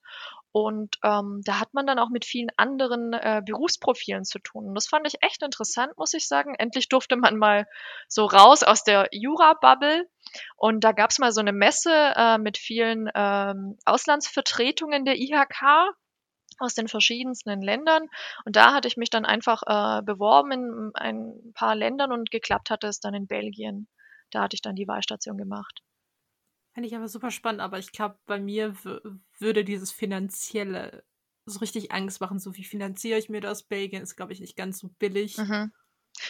Und ähm, da hat man dann auch mit vielen anderen äh, Berufsprofilen zu tun. Und das fand ich echt interessant, muss ich sagen. Endlich durfte man mal so raus aus der Jura-Bubble. Und da gab es mal so eine Messe äh, mit vielen ähm, Auslandsvertretungen der IHK aus den verschiedensten Ländern. Und da hatte ich mich dann einfach äh, beworben in ein paar Ländern und geklappt hatte es dann in Belgien da hatte ich dann die Wahlstation gemacht. Finde ich aber super spannend, aber ich glaube, bei mir würde dieses Finanzielle so richtig Angst machen. So wie finanziere ich mir das? Belgien ist, glaube ich, nicht ganz so billig. Mhm.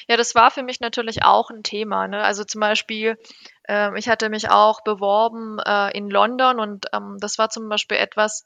Ja, das war für mich natürlich auch ein Thema. Ne? Also zum Beispiel, äh, ich hatte mich auch beworben äh, in London und ähm, das war zum Beispiel etwas,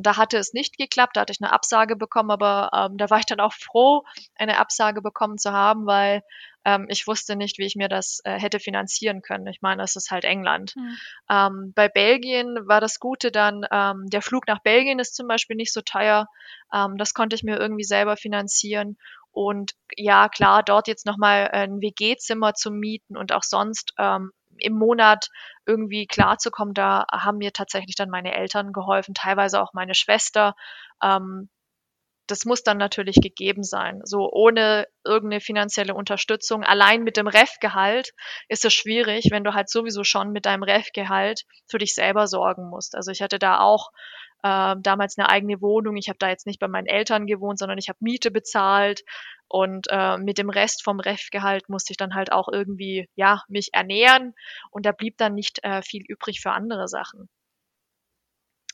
da hatte es nicht geklappt, da hatte ich eine Absage bekommen, aber ähm, da war ich dann auch froh, eine Absage bekommen zu haben, weil ähm, ich wusste nicht, wie ich mir das äh, hätte finanzieren können. Ich meine, es ist halt England. Mhm. Ähm, bei Belgien war das Gute dann, ähm, der Flug nach Belgien ist zum Beispiel nicht so teuer. Ähm, das konnte ich mir irgendwie selber finanzieren. Und ja, klar, dort jetzt nochmal ein WG-Zimmer zu mieten und auch sonst ähm, im Monat irgendwie klarzukommen, da haben mir tatsächlich dann meine Eltern geholfen, teilweise auch meine Schwester. Ähm, das muss dann natürlich gegeben sein. So ohne irgendeine finanzielle Unterstützung. Allein mit dem Ref-Gehalt ist es schwierig, wenn du halt sowieso schon mit deinem Ref-Gehalt für dich selber sorgen musst. Also ich hatte da auch äh, damals eine eigene Wohnung. Ich habe da jetzt nicht bei meinen Eltern gewohnt, sondern ich habe Miete bezahlt und äh, mit dem Rest vom Ref-Gehalt musste ich dann halt auch irgendwie ja mich ernähren und da blieb dann nicht äh, viel übrig für andere Sachen.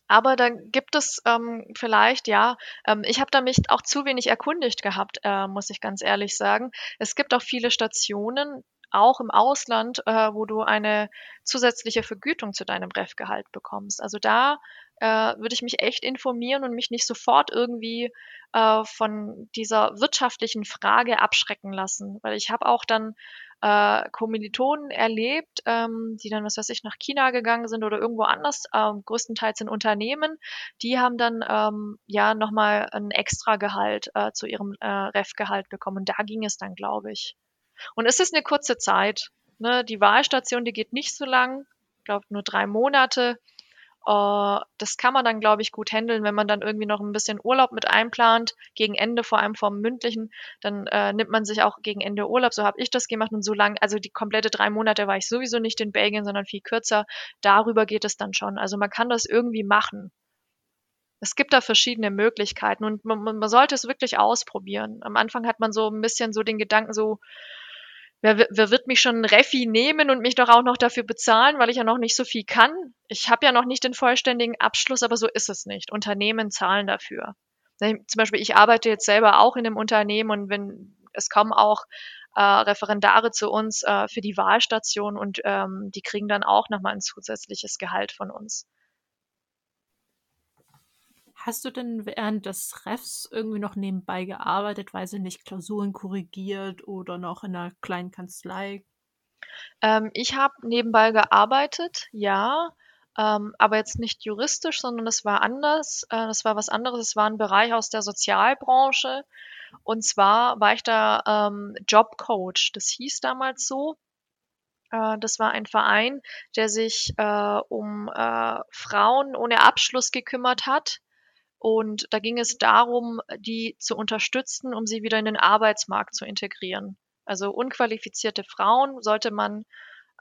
Aber dann gibt es ähm, vielleicht, ja, ähm, ich habe da mich auch zu wenig erkundigt gehabt, äh, muss ich ganz ehrlich sagen. Es gibt auch viele Stationen, auch im Ausland, äh, wo du eine zusätzliche Vergütung zu deinem Ref-Gehalt bekommst. Also da äh, würde ich mich echt informieren und mich nicht sofort irgendwie äh, von dieser wirtschaftlichen Frage abschrecken lassen. Weil ich habe auch dann äh, Kommilitonen erlebt, ähm, die dann, was weiß ich, nach China gegangen sind oder irgendwo anders, ähm, größtenteils in Unternehmen, die haben dann ähm, ja nochmal ein extra Gehalt äh, zu ihrem äh, Ref-Gehalt bekommen. Und da ging es dann, glaube ich. Und es ist eine kurze Zeit. Ne? Die Wahlstation, die geht nicht so lang, ich glaube nur drei Monate. Uh, das kann man dann, glaube ich, gut handeln, wenn man dann irgendwie noch ein bisschen Urlaub mit einplant, gegen Ende, vor allem vom mündlichen, dann äh, nimmt man sich auch gegen Ende Urlaub, so habe ich das gemacht und so lang, also die komplette drei Monate war ich sowieso nicht in Belgien, sondern viel kürzer, darüber geht es dann schon. Also man kann das irgendwie machen. Es gibt da verschiedene Möglichkeiten und man, man sollte es wirklich ausprobieren. Am Anfang hat man so ein bisschen so den Gedanken so, wer, wer wird mich schon Refi nehmen und mich doch auch noch dafür bezahlen, weil ich ja noch nicht so viel kann? Ich habe ja noch nicht den vollständigen Abschluss, aber so ist es nicht. Unternehmen zahlen dafür. Zum Beispiel, ich arbeite jetzt selber auch in einem Unternehmen und wenn es kommen auch äh, Referendare zu uns äh, für die Wahlstation und ähm, die kriegen dann auch nochmal ein zusätzliches Gehalt von uns. Hast du denn während des Refs irgendwie noch nebenbei gearbeitet, weil sie nicht Klausuren korrigiert oder noch in einer kleinen Kanzlei? Ähm, ich habe nebenbei gearbeitet, ja, ähm, aber jetzt nicht juristisch, sondern es war anders. Äh, das war was anderes. Es war ein Bereich aus der Sozialbranche. Und zwar war ich da ähm, Jobcoach. Das hieß damals so. Äh, das war ein Verein, der sich äh, um äh, Frauen ohne Abschluss gekümmert hat und da ging es darum, die zu unterstützen, um sie wieder in den Arbeitsmarkt zu integrieren. Also unqualifizierte Frauen sollte man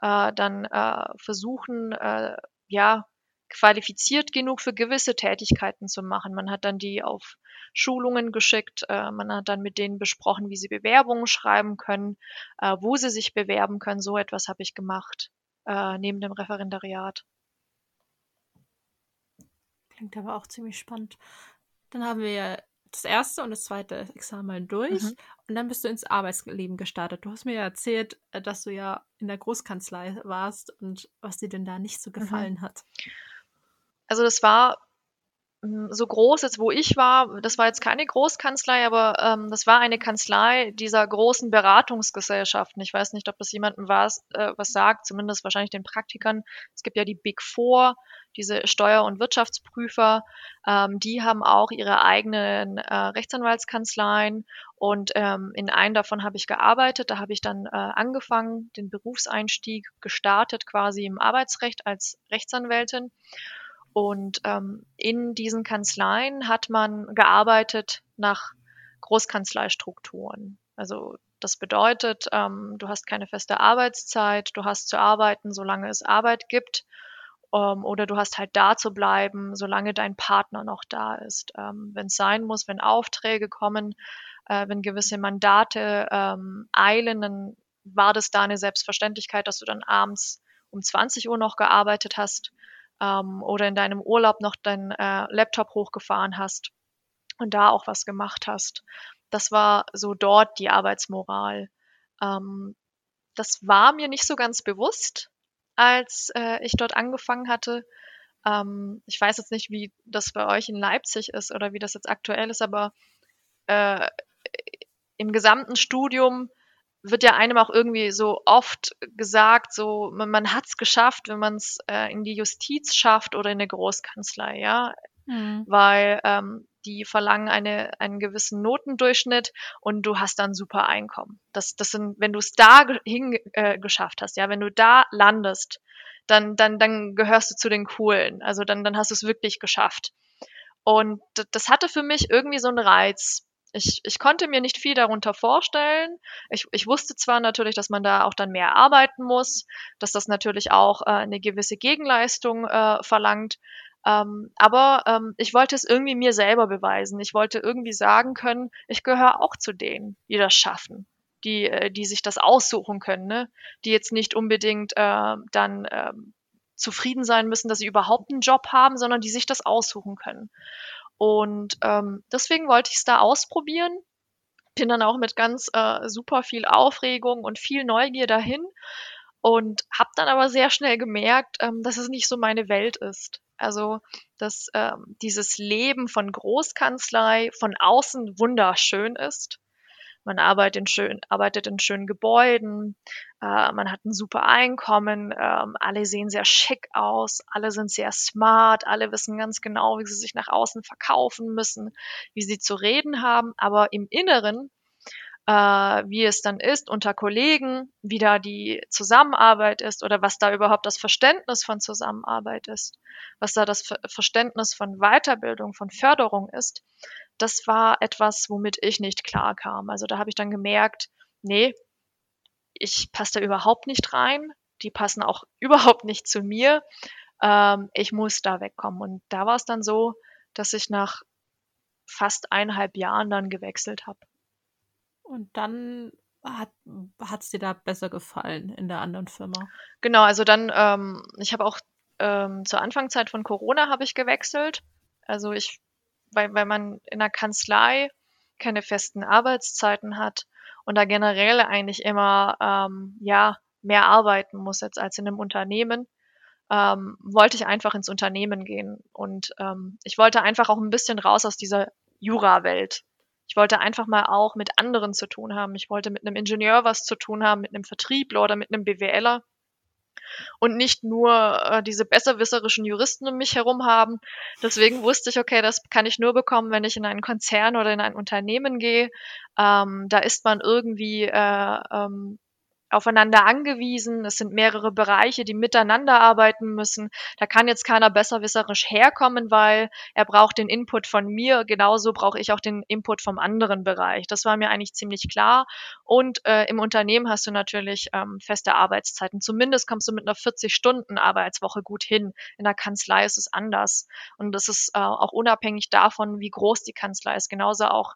äh, dann äh, versuchen, äh, ja, qualifiziert genug für gewisse Tätigkeiten zu machen. Man hat dann die auf Schulungen geschickt, äh, man hat dann mit denen besprochen, wie sie Bewerbungen schreiben können, äh, wo sie sich bewerben können. So etwas habe ich gemacht äh, neben dem Referendariat. Klingt aber auch ziemlich spannend. Dann haben wir ja das erste und das zweite Examen durch mhm. und dann bist du ins Arbeitsleben gestartet. Du hast mir ja erzählt, äh, dass du ja in der Großkanzlei warst und was dir denn da nicht so mhm. gefallen mhm. hat. Also das war hm, so groß jetzt, wo ich war, das war jetzt keine Großkanzlei, aber ähm, das war eine Kanzlei dieser großen Beratungsgesellschaften. Ich weiß nicht, ob das jemandem was, äh, was sagt, zumindest wahrscheinlich den Praktikern. Es gibt ja die Big Four, diese Steuer- und Wirtschaftsprüfer. Ähm, die haben auch ihre eigenen äh, Rechtsanwaltskanzleien und ähm, in einen davon habe ich gearbeitet. Da habe ich dann äh, angefangen, den Berufseinstieg gestartet, quasi im Arbeitsrecht als Rechtsanwältin. Und ähm, in diesen Kanzleien hat man gearbeitet nach Großkanzleistrukturen. Also das bedeutet, ähm, du hast keine feste Arbeitszeit, du hast zu arbeiten, solange es Arbeit gibt, ähm, oder du hast halt da zu bleiben, solange dein Partner noch da ist. Ähm, wenn es sein muss, wenn Aufträge kommen, äh, wenn gewisse Mandate ähm, eilen, dann war das da eine Selbstverständlichkeit, dass du dann abends um 20 Uhr noch gearbeitet hast ähm, oder in deinem Urlaub noch deinen äh, Laptop hochgefahren hast und da auch was gemacht hast. Das war so dort die Arbeitsmoral. Ähm, das war mir nicht so ganz bewusst, als äh, ich dort angefangen hatte. Ähm, ich weiß jetzt nicht, wie das bei euch in Leipzig ist oder wie das jetzt aktuell ist, aber äh, im gesamten Studium wird ja einem auch irgendwie so oft gesagt, so man, man hat es geschafft, wenn man es äh, in die Justiz schafft oder in eine Großkanzlei, ja, mhm. weil ähm, die verlangen eine, einen gewissen Notendurchschnitt und du hast dann super Einkommen. Das, das sind, wenn du es da hin äh, geschafft hast, ja, wenn du da landest, dann, dann, dann gehörst du zu den Coolen. Also dann, dann hast du es wirklich geschafft. Und das hatte für mich irgendwie so einen Reiz. Ich, ich konnte mir nicht viel darunter vorstellen. Ich, ich wusste zwar natürlich, dass man da auch dann mehr arbeiten muss, dass das natürlich auch äh, eine gewisse Gegenleistung äh, verlangt. Ähm, aber ähm, ich wollte es irgendwie mir selber beweisen. Ich wollte irgendwie sagen können, ich gehöre auch zu denen, die das schaffen, die, äh, die sich das aussuchen können, ne? die jetzt nicht unbedingt äh, dann äh, zufrieden sein müssen, dass sie überhaupt einen Job haben, sondern die sich das aussuchen können. Und ähm, deswegen wollte ich es da ausprobieren. Bin dann auch mit ganz äh, super viel Aufregung und viel Neugier dahin und habe dann aber sehr schnell gemerkt, ähm, dass es nicht so meine Welt ist. Also, dass ähm, dieses Leben von Großkanzlei von außen wunderschön ist. Man arbeitet in, schön, arbeitet in schönen Gebäuden, äh, man hat ein super Einkommen, ähm, alle sehen sehr schick aus, alle sind sehr smart, alle wissen ganz genau, wie sie sich nach außen verkaufen müssen, wie sie zu reden haben, aber im Inneren äh, wie es dann ist unter Kollegen, wie da die Zusammenarbeit ist oder was da überhaupt das Verständnis von Zusammenarbeit ist, was da das Verständnis von Weiterbildung, von Förderung ist, das war etwas, womit ich nicht klar kam. Also da habe ich dann gemerkt, nee, ich passe da überhaupt nicht rein. Die passen auch [LAUGHS] überhaupt nicht zu mir. Ähm, ich muss da wegkommen. Und da war es dann so, dass ich nach fast eineinhalb Jahren dann gewechselt habe. Und dann hat es dir da besser gefallen in der anderen Firma? Genau, also dann, ähm, ich habe auch ähm, zur Anfangszeit von Corona habe ich gewechselt. Also ich weil, weil man in der Kanzlei keine festen Arbeitszeiten hat und da generell eigentlich immer ähm, ja mehr arbeiten muss jetzt als in einem Unternehmen, ähm, wollte ich einfach ins Unternehmen gehen und ähm, ich wollte einfach auch ein bisschen raus aus dieser Jura-Welt. Ich wollte einfach mal auch mit anderen zu tun haben. Ich wollte mit einem Ingenieur was zu tun haben, mit einem Vertriebler oder mit einem BWLer und nicht nur äh, diese besserwisserischen Juristen um mich herum haben. Deswegen wusste ich, okay, das kann ich nur bekommen, wenn ich in einen Konzern oder in ein Unternehmen gehe. Ähm, da ist man irgendwie äh, ähm, aufeinander angewiesen. Es sind mehrere Bereiche, die miteinander arbeiten müssen. Da kann jetzt keiner besserwisserisch herkommen, weil er braucht den Input von mir. Genauso brauche ich auch den Input vom anderen Bereich. Das war mir eigentlich ziemlich klar. Und äh, im Unternehmen hast du natürlich ähm, feste Arbeitszeiten. Zumindest kommst du mit einer 40-Stunden-Arbeitswoche gut hin. In der Kanzlei ist es anders. Und das ist äh, auch unabhängig davon, wie groß die Kanzlei ist. Genauso auch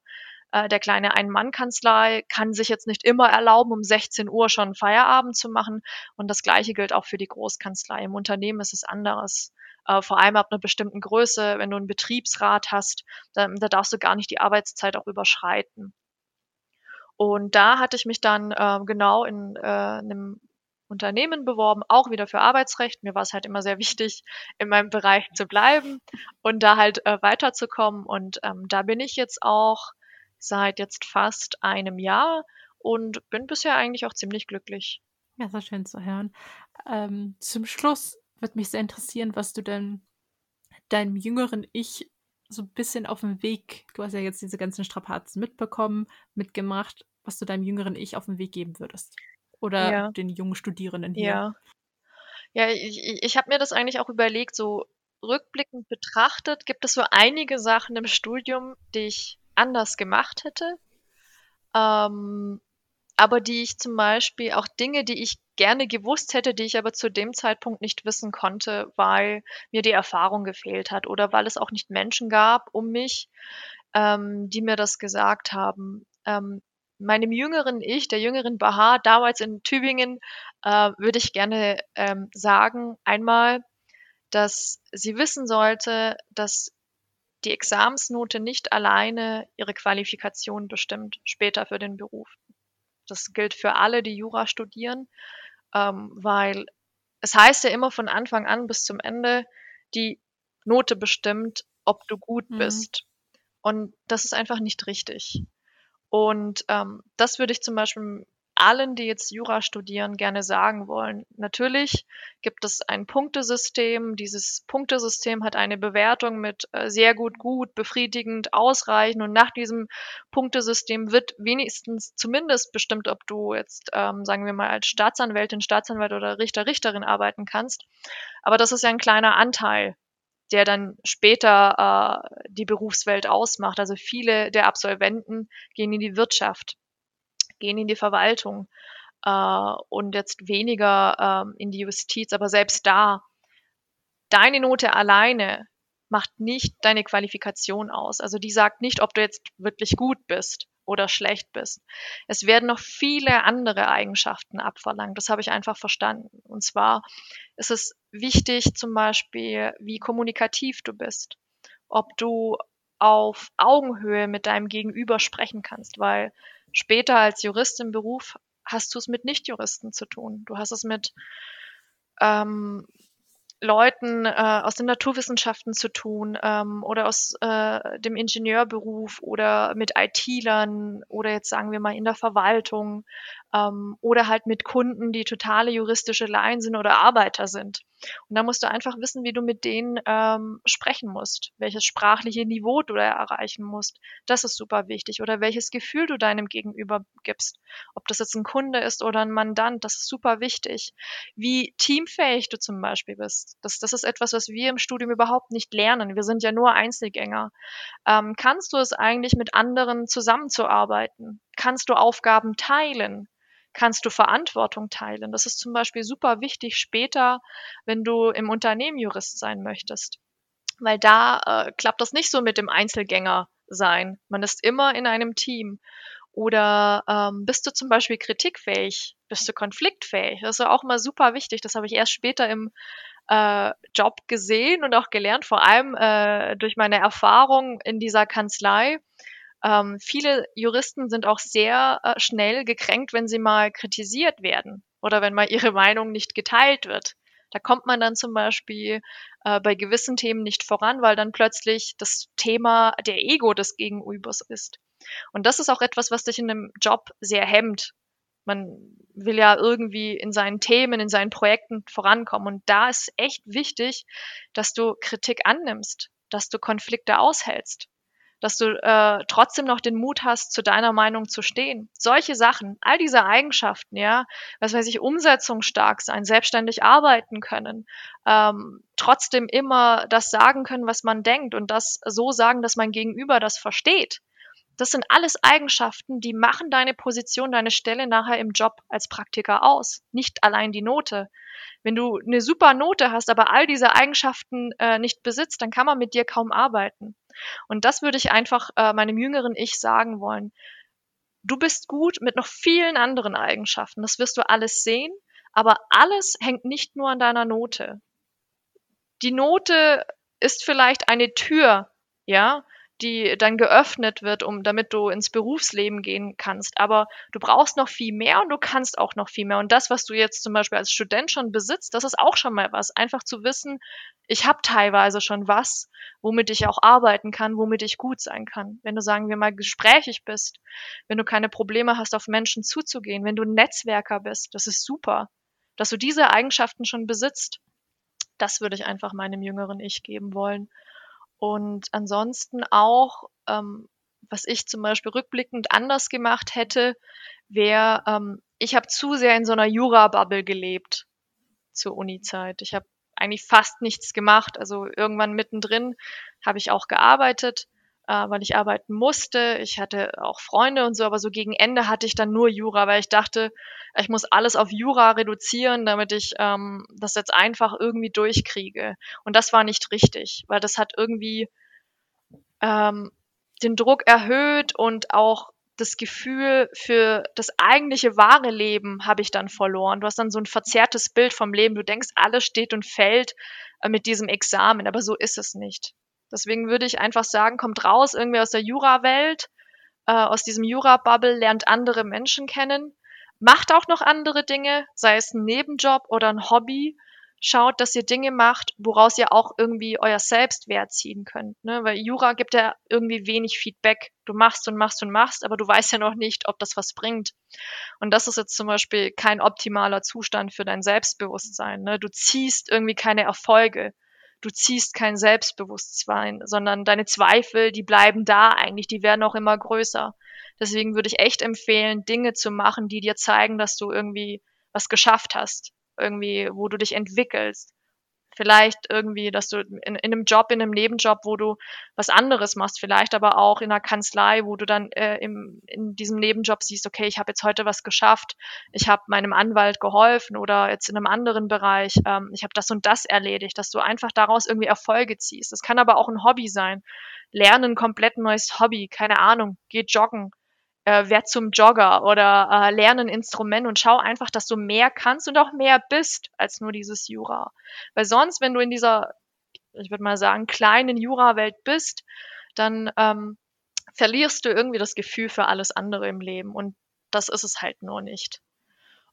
äh, der kleine Ein-Mann-Kanzlei kann sich jetzt nicht immer erlauben, um 16 Uhr schon Feierabend zu machen. Und das Gleiche gilt auch für die Großkanzlei. Im Unternehmen ist es anderes. Äh, vor allem ab einer bestimmten Größe, wenn du einen Betriebsrat hast, da, da darfst du gar nicht die Arbeitszeit auch überschreiten. Und da hatte ich mich dann äh, genau in äh, einem Unternehmen beworben, auch wieder für Arbeitsrecht. Mir war es halt immer sehr wichtig, in meinem Bereich zu bleiben und da halt äh, weiterzukommen. Und ähm, da bin ich jetzt auch seit jetzt fast einem Jahr und bin bisher eigentlich auch ziemlich glücklich. Ja, sehr schön zu hören. Ähm, zum Schluss würde mich sehr interessieren, was du denn deinem jüngeren Ich so ein bisschen auf dem Weg, du hast ja jetzt diese ganzen Strapazen mitbekommen, mitgemacht, was du deinem jüngeren Ich auf den Weg geben würdest. Oder ja. den jungen Studierenden hier. Ja. Ja, ich, ich, ich habe mir das eigentlich auch überlegt, so rückblickend betrachtet, gibt es so einige Sachen im Studium, die ich anders gemacht hätte. Ähm, aber die ich zum Beispiel auch Dinge, die ich gerne gewusst hätte, die ich aber zu dem Zeitpunkt nicht wissen konnte, weil mir die Erfahrung gefehlt hat oder weil es auch nicht Menschen gab um mich, ähm, die mir das gesagt haben. Ähm, meinem jüngeren Ich, der jüngeren Bahar, damals in Tübingen, äh, würde ich gerne ähm, sagen, einmal, dass sie wissen sollte, dass die Examensnote nicht alleine ihre Qualifikation bestimmt später für den Beruf. Das gilt für alle, die Jura studieren, ähm, weil es heißt ja immer von Anfang an bis zum Ende, die Note bestimmt, ob du gut mhm. bist. Und das ist einfach nicht richtig. Und ähm, das würde ich zum Beispiel allen, die jetzt Jura studieren, gerne sagen wollen. Natürlich gibt es ein Punktesystem. Dieses Punktesystem hat eine Bewertung mit äh, sehr gut, gut, befriedigend, ausreichend. Und nach diesem Punktesystem wird wenigstens zumindest bestimmt, ob du jetzt, ähm, sagen wir mal, als Staatsanwältin, Staatsanwalt oder Richter, Richterin arbeiten kannst. Aber das ist ja ein kleiner Anteil der dann später äh, die Berufswelt ausmacht. Also viele der Absolventen gehen in die Wirtschaft, gehen in die Verwaltung äh, und jetzt weniger äh, in die Justiz. Aber selbst da, deine Note alleine macht nicht deine Qualifikation aus. Also die sagt nicht, ob du jetzt wirklich gut bist oder schlecht bist. Es werden noch viele andere Eigenschaften abverlangt. Das habe ich einfach verstanden. Und zwar ist es wichtig zum Beispiel, wie kommunikativ du bist, ob du auf Augenhöhe mit deinem Gegenüber sprechen kannst, weil später als Jurist im Beruf hast du es mit Nichtjuristen zu tun. Du hast es mit ähm, Leuten äh, aus den Naturwissenschaften zu tun ähm, oder aus äh, dem Ingenieurberuf oder mit IT-Lern oder jetzt sagen wir mal in der Verwaltung ähm, oder halt mit Kunden, die totale juristische Laien sind oder Arbeiter sind. Und da musst du einfach wissen, wie du mit denen ähm, sprechen musst, welches sprachliche Niveau du da erreichen musst. Das ist super wichtig. Oder welches Gefühl du deinem Gegenüber gibst. Ob das jetzt ein Kunde ist oder ein Mandant, das ist super wichtig. Wie teamfähig du zum Beispiel bist. Das, das ist etwas, was wir im Studium überhaupt nicht lernen. Wir sind ja nur Einzelgänger. Ähm, kannst du es eigentlich mit anderen zusammenzuarbeiten? Kannst du Aufgaben teilen? Kannst du Verantwortung teilen. Das ist zum Beispiel super wichtig später, wenn du im Unternehmen Jurist sein möchtest. Weil da äh, klappt das nicht so mit dem Einzelgänger sein. Man ist immer in einem Team. Oder ähm, bist du zum Beispiel kritikfähig? Bist du konfliktfähig? Das ist auch mal super wichtig. Das habe ich erst später im äh, Job gesehen und auch gelernt, vor allem äh, durch meine Erfahrung in dieser Kanzlei. Ähm, viele Juristen sind auch sehr äh, schnell gekränkt, wenn sie mal kritisiert werden oder wenn mal ihre [LAUGHS] Meinung nicht geteilt wird. Da kommt man dann zum Beispiel äh, bei gewissen Themen nicht voran, weil dann plötzlich das Thema der Ego des Gegenübers ist. Und das ist auch etwas, was dich in einem Job sehr hemmt. Man will ja irgendwie in seinen Themen, in seinen Projekten vorankommen. Und da ist echt wichtig, dass du Kritik annimmst, dass du Konflikte aushältst dass du äh, trotzdem noch den Mut hast, zu deiner Meinung zu stehen. Solche Sachen, all diese Eigenschaften, ja, was weiß ich, umsetzungsstark sein, selbstständig arbeiten können, ähm, trotzdem immer das sagen können, was man denkt und das so sagen, dass mein Gegenüber das versteht. Das sind alles Eigenschaften, die machen deine Position, deine Stelle nachher im Job als Praktiker aus, nicht allein die Note. Wenn du eine super Note hast, aber all diese Eigenschaften äh, nicht besitzt, dann kann man mit dir kaum arbeiten. Und das würde ich einfach äh, meinem jüngeren Ich sagen wollen. Du bist gut mit noch vielen anderen Eigenschaften. Das wirst du alles sehen, aber alles hängt nicht nur an deiner Note. Die Note ist vielleicht eine Tür, ja, die dann geöffnet wird, um damit du ins Berufsleben gehen kannst. Aber du brauchst noch viel mehr und du kannst auch noch viel mehr. Und das, was du jetzt zum Beispiel als Student schon besitzt, das ist auch schon mal was. Einfach zu wissen, ich habe teilweise schon was, womit ich auch arbeiten kann, womit ich gut sein kann. Wenn du, sagen wir mal, gesprächig bist, wenn du keine Probleme hast, auf Menschen zuzugehen, wenn du Netzwerker bist, das ist super, dass du diese Eigenschaften schon besitzt. Das würde ich einfach meinem jüngeren Ich geben wollen. Und ansonsten auch, ähm, was ich zum Beispiel rückblickend anders gemacht hätte, wäre, ähm, ich habe zu sehr in so einer Jura-Bubble gelebt zur Uni-Zeit. Ich habe eigentlich fast nichts gemacht. Also irgendwann mittendrin habe ich auch gearbeitet, äh, weil ich arbeiten musste. Ich hatte auch Freunde und so, aber so gegen Ende hatte ich dann nur Jura, weil ich dachte, ich muss alles auf Jura reduzieren, damit ich ähm, das jetzt einfach irgendwie durchkriege. Und das war nicht richtig, weil das hat irgendwie ähm, den Druck erhöht und auch das Gefühl für das eigentliche wahre Leben habe ich dann verloren. Du hast dann so ein verzerrtes Bild vom Leben. Du denkst, alles steht und fällt äh, mit diesem Examen, aber so ist es nicht. Deswegen würde ich einfach sagen, kommt raus irgendwie aus der Jura-Welt, äh, aus diesem Jura-Bubble, lernt andere Menschen kennen, macht auch noch andere Dinge, sei es ein Nebenjob oder ein Hobby. Schaut, dass ihr Dinge macht, woraus ihr auch irgendwie euer Selbstwert ziehen könnt. Ne? Weil Jura gibt ja irgendwie wenig Feedback. Du machst und machst und machst, aber du weißt ja noch nicht, ob das was bringt. Und das ist jetzt zum Beispiel kein optimaler Zustand für dein Selbstbewusstsein. Ne? Du ziehst irgendwie keine Erfolge du ziehst kein Selbstbewusstsein, sondern deine Zweifel, die bleiben da eigentlich, die werden auch immer größer. Deswegen würde ich echt empfehlen, Dinge zu machen, die dir zeigen, dass du irgendwie was geschafft hast, irgendwie, wo du dich entwickelst. Vielleicht irgendwie, dass du in, in einem Job, in einem Nebenjob, wo du was anderes machst, vielleicht aber auch in einer Kanzlei, wo du dann äh, im, in diesem Nebenjob siehst, okay, ich habe jetzt heute was geschafft, ich habe meinem Anwalt geholfen oder jetzt in einem anderen Bereich, ähm, ich habe das und das erledigt, dass du einfach daraus irgendwie Erfolge ziehst. Das kann aber auch ein Hobby sein. Lernen komplett neues Hobby, keine Ahnung, geh joggen, äh, werd zum Jogger oder äh, lerne ein Instrument und schau einfach, dass du mehr kannst und auch mehr bist als nur dieses Jura. Weil sonst, wenn du in dieser, ich würde mal sagen, kleinen Jura-Welt bist, dann ähm, verlierst du irgendwie das Gefühl für alles andere im Leben und das ist es halt nur nicht.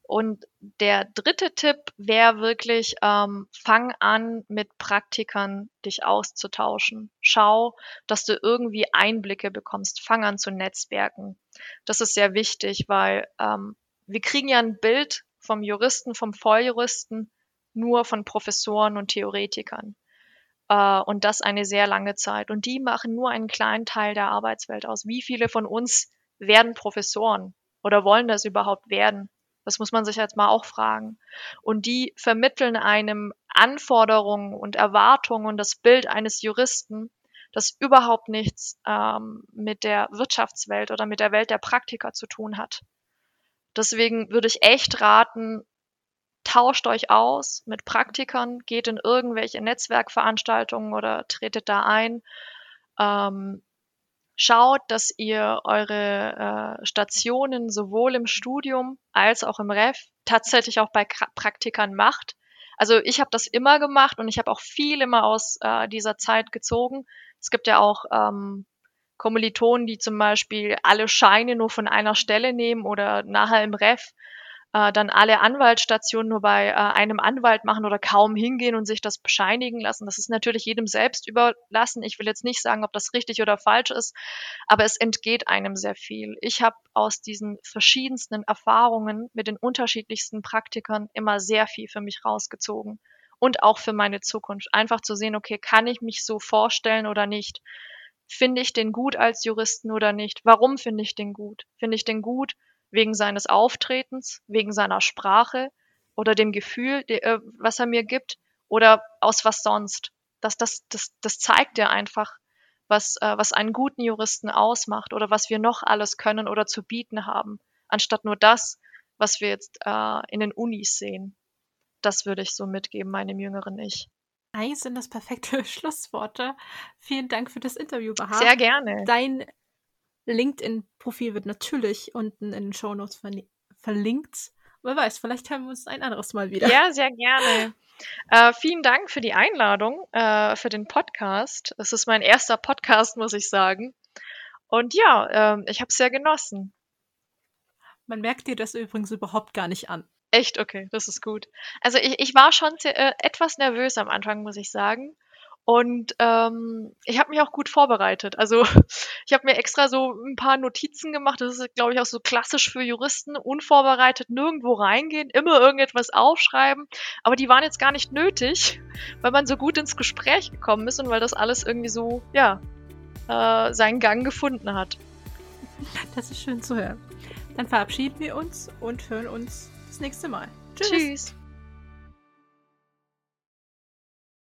Und der dritte Tipp wäre wirklich, ähm, fang an, mit Praktikern dich auszutauschen. Schau, dass du irgendwie Einblicke bekommst. Fang an zu netzwerken. Das ist sehr wichtig, weil ähm, wir kriegen ja ein Bild vom Juristen, vom Volljuristen nur von Professoren und Theoretikern. Äh, und das eine sehr lange Zeit. Und die machen nur einen kleinen Teil der Arbeitswelt aus. Wie viele von uns werden Professoren oder wollen das überhaupt werden? Das muss man sich jetzt mal auch fragen. Und die vermitteln einem Anforderungen und Erwartungen und das Bild eines Juristen, das überhaupt nichts ähm, mit der Wirtschaftswelt oder mit der Welt der Praktiker zu tun hat. Deswegen würde ich echt raten, tauscht euch aus mit Praktikern, geht in irgendwelche Netzwerkveranstaltungen oder tretet da ein. Ähm, Schaut, dass ihr eure äh, Stationen sowohl im Studium als auch im Ref tatsächlich auch bei Praktikern macht. Also ich habe das immer gemacht und ich habe auch viel immer aus äh, dieser Zeit gezogen. Es gibt ja auch ähm, Kommilitonen, die zum Beispiel alle Scheine nur von einer Stelle nehmen oder nachher im Ref äh, dann alle Anwaltsstationen nur bei äh, einem Anwalt machen oder kaum hingehen und sich das bescheinigen lassen. Das ist natürlich jedem selbst überlassen. Ich will jetzt nicht sagen, ob das richtig oder falsch ist, aber es entgeht einem sehr viel. Ich habe aus diesen verschiedensten Erfahrungen mit den unterschiedlichsten Praktikern immer sehr viel für mich rausgezogen und auch für meine Zukunft. Einfach zu sehen, okay, kann ich mich so vorstellen oder nicht? Finde ich den gut als Juristen oder nicht? Warum finde ich den gut? Finde ich den gut, wegen seines Auftretens, wegen seiner Sprache oder dem Gefühl, äh, was er mir gibt oder aus was sonst. Das, das, das, das zeigt ja einfach, was, äh, was einen guten Juristen ausmacht oder was wir noch alles können oder zu bieten haben, anstatt nur das, was wir jetzt äh, in den Unis sehen. Das würde ich so mitgeben, meinem jüngeren Ich. Eigentlich sind das perfekte [LAUGHS] Schlussworte. Vielen Dank für das Interview, Bahar. Sehr gerne. Dein LinkedIn-Profil wird natürlich unten in den Shownotes ver verlinkt. Wer weiß, vielleicht hören wir uns ein anderes Mal wieder. Ja, sehr gerne. Äh, vielen Dank für die Einladung, äh, für den Podcast. Es ist mein erster Podcast, muss ich sagen. Und ja, äh, ich habe es sehr genossen. Man merkt dir das übrigens überhaupt gar nicht an. Echt, okay, das ist gut. Also ich, ich war schon sehr, äh, etwas nervös am Anfang, muss ich sagen. Und ähm, ich habe mich auch gut vorbereitet. Also [LAUGHS] ich habe mir extra so ein paar Notizen gemacht. Das ist, glaube ich, auch so klassisch für Juristen. Unvorbereitet nirgendwo reingehen, immer irgendetwas aufschreiben. Aber die waren jetzt gar nicht nötig, [LAUGHS] weil man so gut ins Gespräch gekommen ist und weil das alles irgendwie so, ja, äh, seinen Gang gefunden hat. [LAUGHS] Das ist schön zu hören. Dann verabschieden wir uns und hören uns das nächste Mal. Tschüss. Tschüss.